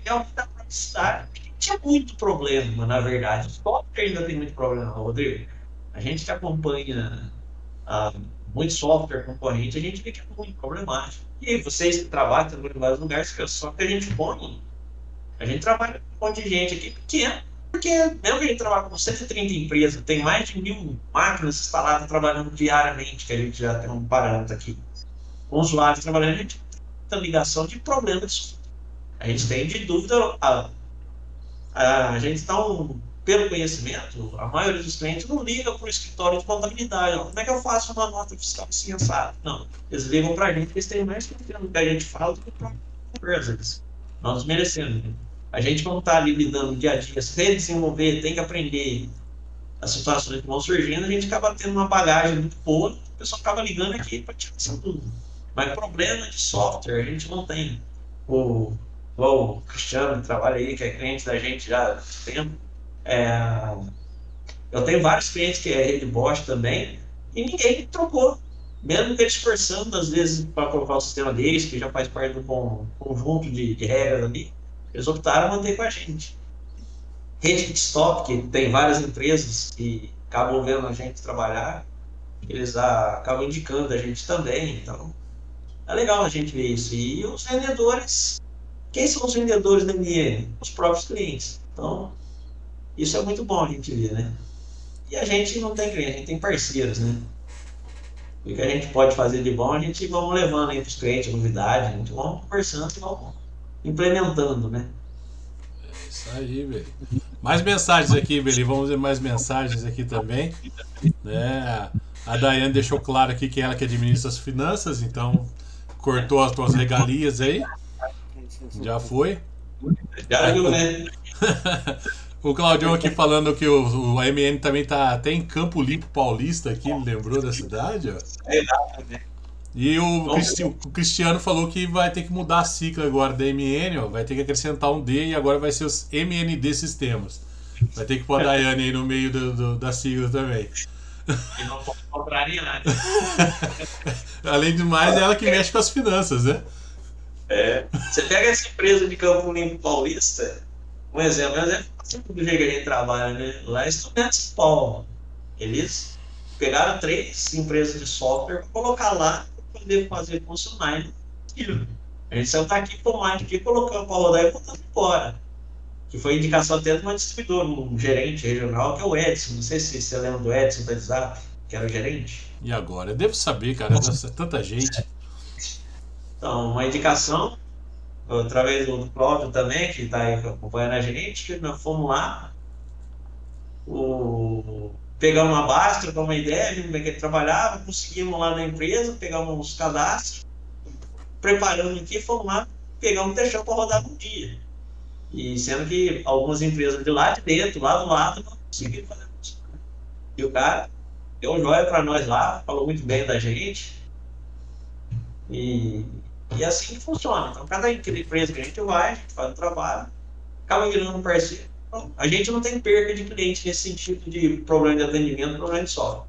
[SPEAKER 2] dá para cidade. Tinha muito problema, na verdade. Só que ainda tem muito problema, Rodrigo. A gente que acompanha ah, muito software concorrente, a gente vê que é muito problemático. E vocês que trabalham em vários lugares, só que a gente põe a gente trabalha com um monte de gente aqui pequeno, porque mesmo que a gente trabalha com 130 empresas, tem mais de mil máquinas instaladas trabalhando diariamente, que a gente já tem um parâmetro aqui. Com usuários trabalhando, a gente tem ligação de problemas. A gente tem de dúvida. A, a, a gente está um, pelo conhecimento, a maioria dos clientes não liga para o escritório de contabilidade. Como é que eu faço uma nota fiscal assim, assado? Não. Eles ligam para a gente, eles têm mais confiança no que a gente fala do que para empresas. Nós merecemos. A gente, quando está ali lidando dia a dia, se desenvolver, tem que aprender as situações que vão surgindo, a gente acaba tendo uma bagagem muito boa, o pessoal acaba ligando aqui para tirar essa dúvida. Mas problema de software a gente não tem. O, o Cristiano que trabalha aí, que é cliente da gente já há tempo, é, eu tenho vários clientes que é rede Bosch também, e ninguém trocou. Mesmo que eles forçando, às vezes, para colocar o sistema deles, que já faz parte do bom conjunto de, de regras ali, eles optaram a manter com a gente. Rede Stop, que tem várias empresas que acabam vendo a gente trabalhar, eles acabam indicando a gente também, então é legal a gente ver isso. E os vendedores, quem são os vendedores da MN? Os próprios clientes. Então, isso é muito bom a gente ver, né? E a gente não tem cliente, a gente tem parceiros, né? O que a gente pode fazer de bom, a gente vamos levando aí para os clientes, novidades, a gente vamos conversando e vamos implementando, né?
[SPEAKER 1] É isso aí, velho. Mais mensagens aqui, Beli. Vamos ver mais mensagens aqui também. Né? A Daiane deixou claro aqui que ela que administra as finanças, então cortou as tuas regalias aí. Já foi.
[SPEAKER 2] Já viu, né?
[SPEAKER 1] O Claudião aqui falando que o, o AMN também tá até em Campo Limpo Paulista aqui, lembrou da cidade, ó.
[SPEAKER 2] É nada, né?
[SPEAKER 1] E o, Cristi o Cristiano falou que vai ter que mudar a sigla agora da MN, ó, vai ter que acrescentar um D e agora vai ser os MND Sistemas. Vai ter que pôr a Daiane aí no meio do, do, da sigla também.
[SPEAKER 2] E não pode contrariar.
[SPEAKER 1] Além do mais, é ela que mexe com as finanças, né?
[SPEAKER 2] É. Você pega essa empresa de Campo Limpo Paulista, um exemplo, um exemplo do jeito que a gente trabalha, né? Lá é São Paulo. Eles pegaram três empresas de software para colocar lá para poder fazer funcionar. A gente saiu daqui com mais aqui, colocando para rodar e botando embora. Que foi indicação até de uma distribuidora, um gerente regional, que é o Edson. Não sei se você lembra do Edson da WhatsApp, que era o gerente.
[SPEAKER 1] E agora? Eu devo saber, cara, tanta gente.
[SPEAKER 2] Então, uma indicação através do Cláudio também, que está aí acompanhando a gente, nós fomos lá, o, pegamos uma base, trocamos uma ideia, vimos como é que ele trabalhava, conseguimos lá na empresa, pegamos os cadastros, preparamos aqui, fomos lá, pegamos e deixamos para rodar um dia. E sendo que algumas empresas de lá de dentro, lá do lado, não conseguiram fazer isso. E o cara deu um joia para nós lá, falou muito bem da gente. E e é assim que funciona. Então, cada empresa que a gente vai, a gente faz o trabalho, acaba virando um parceiro. A gente não tem perda de cliente nesse sentido de problema de atendimento, problema de software.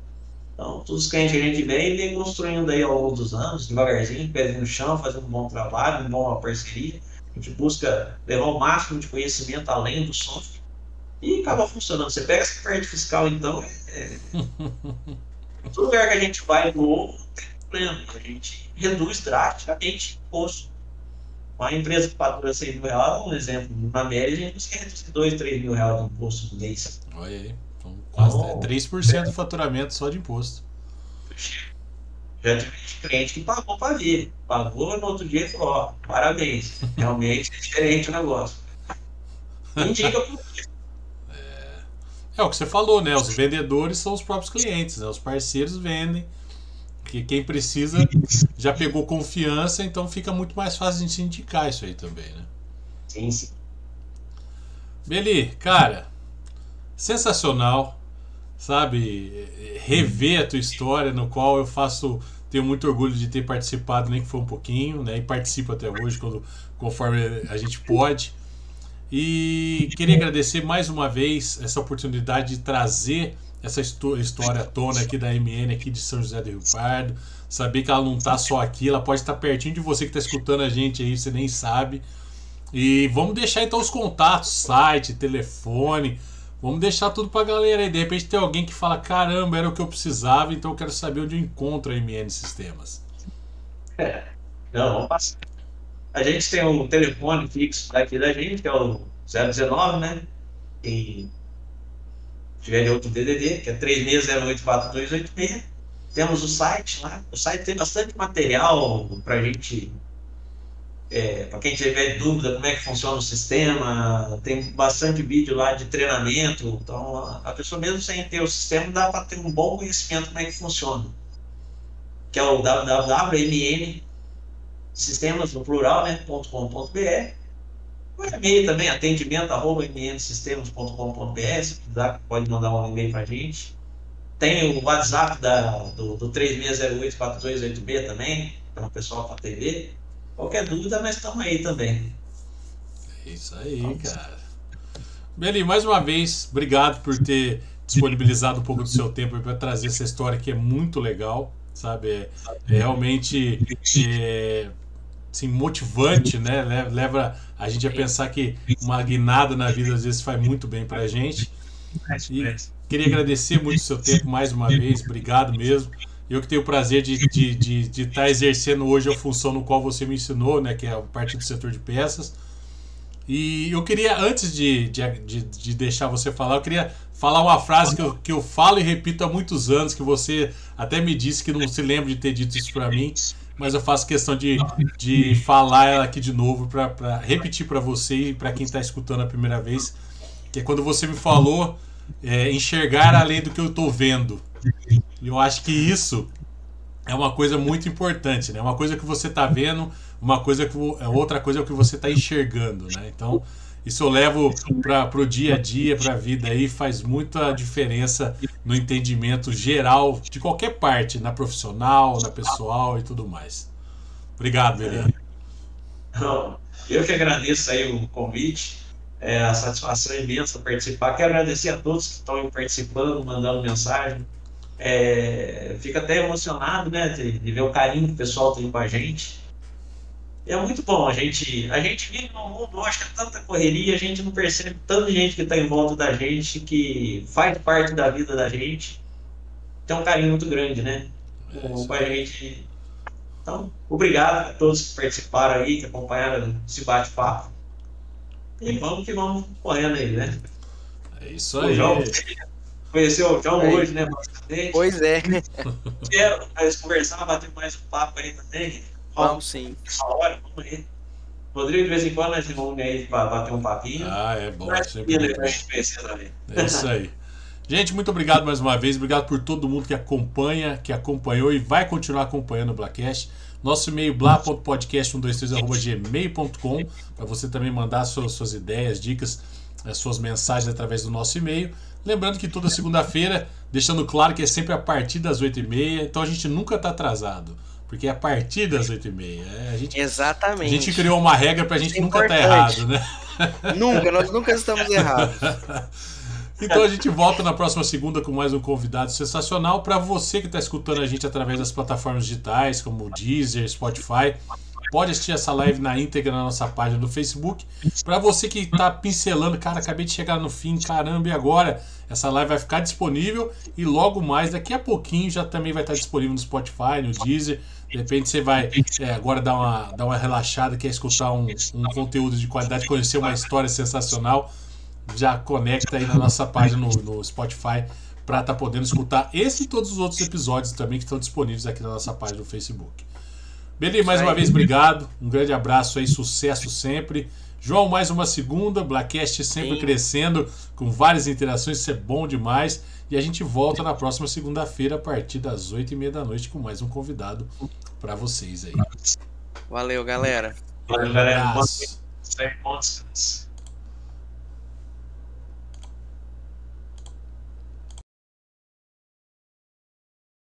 [SPEAKER 2] Então, todos os clientes que a gente vem, vem construindo aí ao longo dos anos, devagarzinho, pé no chão, fazendo um bom trabalho, uma boa parceria. A gente busca levar o máximo de conhecimento além do software e acaba funcionando. Você pega essa parte fiscal, então, é, é... todo lugar que a gente vai novo, problema. A gente reduz drasticamente o imposto. Uma empresa que fatura 6 mil reais, um exemplo, na média, a gente consegue reduzir 2, 3 mil reais de imposto no mês.
[SPEAKER 1] Olha aí, então, quase então, 3% do faturamento só de imposto.
[SPEAKER 2] Já tive cliente que pagou para ver. Pagou no outro dia e falou: ó, parabéns, realmente é diferente o negócio. Indica por
[SPEAKER 1] é, é o que você falou, né? Os vendedores são os próprios clientes, né? Os parceiros vendem porque quem precisa já pegou confiança, então fica muito mais fácil de se indicar isso aí também, né?
[SPEAKER 2] Sim, sim.
[SPEAKER 1] Beli, cara, sensacional, sabe? Rever a tua história, no qual eu faço, tenho muito orgulho de ter participado, nem que foi um pouquinho, né? E participo até hoje, quando, conforme a gente pode. E queria agradecer mais uma vez essa oportunidade de trazer essa história tona aqui da MN aqui de São José do Rio Pardo. Saber que ela não está só aqui, ela pode estar pertinho de você que está escutando a gente aí, você nem sabe. E vamos deixar então os contatos, site, telefone. Vamos deixar tudo pra galera aí. De repente tem alguém que fala: caramba, era o que eu precisava, então eu quero saber onde eu encontro a MN Sistemas.
[SPEAKER 2] É. Não, vamos passar. A gente tem um telefone fixo aqui da gente, que é o 019, né? E tiver outro DDD, que é 36084286. Temos o site lá. O site tem bastante material para gente. É, para quem tiver dúvida como é que funciona o sistema, tem bastante vídeo lá de treinamento. Então, a pessoa, mesmo sem ter o sistema, dá para ter um bom conhecimento como é que funciona. Que é o www.mn no plural, né, O e-mail também, atendimento arroba mnsystemas.com.br, pode mandar um e-mail para a gente. Tem o WhatsApp da, do, do 3608-4286 também, para o pessoal para atender. Qualquer dúvida, nós estamos aí também.
[SPEAKER 1] É isso aí, cara. Beli, mais uma vez, obrigado por ter disponibilizado um pouco do seu tempo para trazer essa história que é muito legal, sabe? É, é realmente é, assim, motivante, né? Leva a gente a pensar que uma guinada na vida às vezes faz muito bem para a gente. E queria agradecer muito o seu tempo mais uma vez, obrigado mesmo. Eu que tenho o prazer de estar de, de, de tá exercendo hoje a função no qual você me ensinou, né? Que é a parte do setor de peças. E eu queria, antes de, de, de, deixar você falar, eu queria falar uma frase que eu, que eu falo e repito há muitos anos, que você até me disse que não se lembra de ter dito isso para mim, mas eu faço questão de, de falar ela aqui de novo para repetir para você e para quem está escutando a primeira vez, que é quando você me falou é, enxergar além do que eu estou vendo. Eu acho que isso é uma coisa muito importante, né? Uma coisa que você está vendo, uma coisa que é outra coisa é o que você está enxergando, né? Então isso eu levo para o dia a dia, para a vida aí, faz muita diferença no entendimento geral de qualquer parte, na profissional, na pessoal e tudo mais. Obrigado, Beleza.
[SPEAKER 2] Eu que agradeço aí o convite, é, a satisfação é imensa participar. Quero agradecer a todos que estão participando, mandando mensagem. É, até emocionado, né, de, de ver o carinho que o pessoal tem com a gente é muito bom. A gente, a gente vive num mundo, acho que é tanta correria, a gente não percebe tanta gente que está em volta da gente, que faz parte da vida da gente. Tem um carinho muito grande, né? É com a gente. Então, obrigado a todos que participaram aí, que acompanharam esse bate-papo. E vamos que vamos correndo aí, né?
[SPEAKER 1] É isso aí.
[SPEAKER 2] conheceu o João é. hoje, né?
[SPEAKER 3] Pois é.
[SPEAKER 2] Quero conversar, bater mais um papo aí também.
[SPEAKER 3] Vamos sim.
[SPEAKER 2] hora, vamos. Rodrigo, de vez em quando, nós vamos aí para bater um papinho.
[SPEAKER 1] Ah, é bom. É sempre é isso aí. Gente, muito obrigado mais uma vez. Obrigado por todo mundo que acompanha, que acompanhou e vai continuar acompanhando o Blackcast. Nosso e-mail bla.podcast123.gmail.com para você também mandar suas, suas ideias, dicas, as eh, suas mensagens através do nosso e-mail. Lembrando que toda segunda-feira, deixando claro que é sempre a partir das 8h30, então a gente nunca está atrasado. Porque é a partir das 8h30. É, a gente,
[SPEAKER 3] Exatamente.
[SPEAKER 1] A gente criou uma regra pra gente é nunca estar tá errado, né?
[SPEAKER 3] Nunca, nós nunca estamos errados.
[SPEAKER 1] Então a gente volta na próxima segunda com mais um convidado sensacional. Para você que está escutando a gente através das plataformas digitais, como Deezer, Spotify, pode assistir essa live na íntegra na nossa página do Facebook. Para você que está pincelando, cara, acabei de chegar no fim, caramba, e agora? Essa live vai ficar disponível e logo mais, daqui a pouquinho, já também vai estar disponível no Spotify, no Deezer. De repente você vai é, agora dar uma, dar uma relaxada, quer escutar um, um conteúdo de qualidade, conhecer uma história sensacional, já conecta aí na nossa página no, no Spotify para estar tá podendo escutar esse e todos os outros episódios também que estão disponíveis aqui na nossa página do Facebook. Beli, mais uma vez, obrigado. Um grande abraço aí, sucesso sempre. João, mais uma segunda, Blackcast sempre Sim. crescendo, com várias interações, isso é bom demais. E a gente volta na próxima segunda-feira, a partir das oito e meia da noite, com mais um convidado para vocês aí.
[SPEAKER 3] Valeu, galera.
[SPEAKER 2] Valeu, galera. Bom,